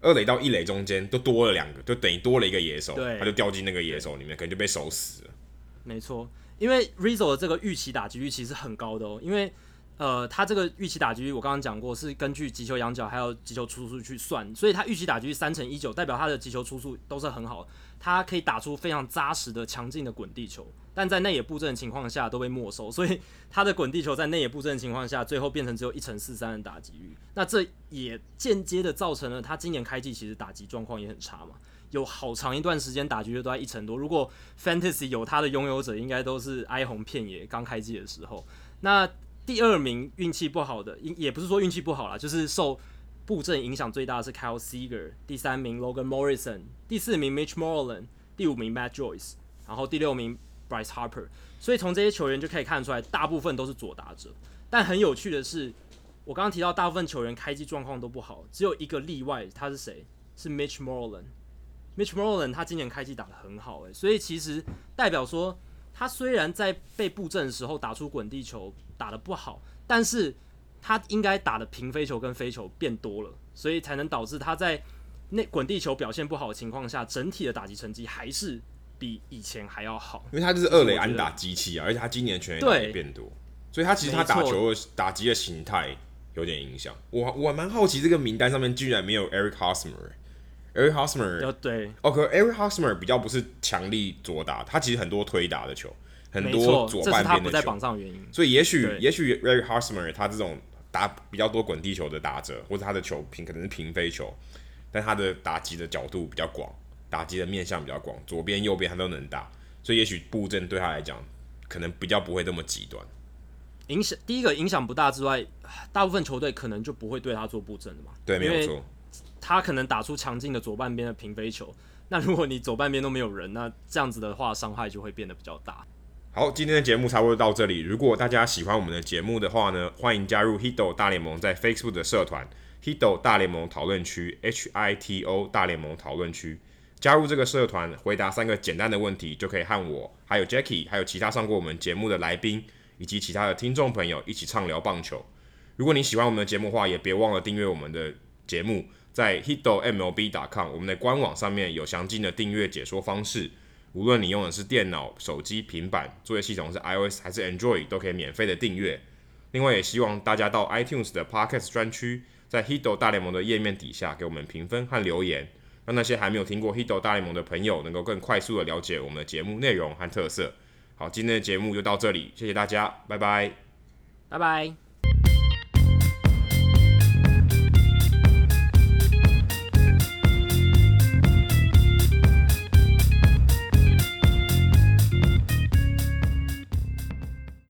二垒到一垒中间都多了两个，就等于多了一个野手，对，他就掉进那个野手里面，可能就被守死了。没错，因为 Rizzo 的这个预期打击率其实很高的哦，因为。呃，他这个预期打击率我刚刚讲过，是根据击球仰角还有击球出速去算，所以他预期打击率三成一九，代表他的击球出速都是很好，他可以打出非常扎实的强劲的滚地球，但在内野布阵的情况下都被没收，所以他的滚地球在内野布阵的情况下，最后变成只有一成四三的打击率，那这也间接的造成了他今年开季其实打击状况也很差嘛，有好长一段时间打击率都在一成多，如果 Fantasy 有他的拥有者，应该都是哀鸿遍野，刚开机的时候，那。第二名运气不好的，也也不是说运气不好啦，就是受布阵影响最大的是 Kyle Seager，第三名 Logan Morrison，第四名 Mitch Moreland，第五名 Matt Joyce，然后第六名 Bryce Harper。所以从这些球员就可以看出来，大部分都是左打者。但很有趣的是，我刚刚提到大部分球员开机状况都不好，只有一个例外，他是谁？是 Mitch Moreland。Mitch Moreland 他今年开季打得很好，诶，所以其实代表说。他虽然在被布阵的时候打出滚地球打得不好，但是他应该打的平飞球跟飞球变多了，所以才能导致他在那滚地球表现不好的情况下，整体的打击成绩还是比以前还要好。因为他就是二垒安打机器啊，而且他今年全垒变多，所以他其实他打球的打击的形态有点影响。我我蛮好奇这个名单上面居然没有 Eric Hosmer。Eric Hosmer 对，OK，Eric Hosmer 比较不是强力左打，他其实很多推打的球，很多左半边的球。在榜上原因。所以也许也许 Eric Hosmer 他这种打比较多滚地球的打者，或者他的球平可能是平飞球，但他的打击的角度比较广，打击的面向比较广，左边右边他都能打，所以也许布阵对他来讲可能比较不会那么极端。影响第一个影响不大之外，大部分球队可能就不会对他做布阵的嘛。对，没有错。他可能打出强劲的左半边的平飞球，<laughs> 那如果你左半边都没有人，那这样子的话伤害就会变得比较大。好，今天的节目差不多到这里。如果大家喜欢我们的节目的话呢，欢迎加入 Hito 大联盟在 Facebook 的社团 Hito 大联盟讨论区 H I T O 大联盟讨论区。加入这个社团，回答三个简单的问题，就可以和我、还有 Jackie，还有其他上过我们节目的来宾以及其他的听众朋友一起畅聊棒球。如果你喜欢我们的节目的话，也别忘了订阅我们的节目。在 hitomlb.com 我们的官网上面有详尽的订阅解说方式，无论你用的是电脑、手机、平板，作业系统是 iOS 还是 Android，都可以免费的订阅。另外，也希望大家到 iTunes 的 Podcast 专区，在 Hito 大联盟的页面底下给我们评分和留言，让那些还没有听过 Hito 大联盟的朋友能够更快速的了解我们的节目内容和特色。好，今天的节目就到这里，谢谢大家，拜拜，拜拜。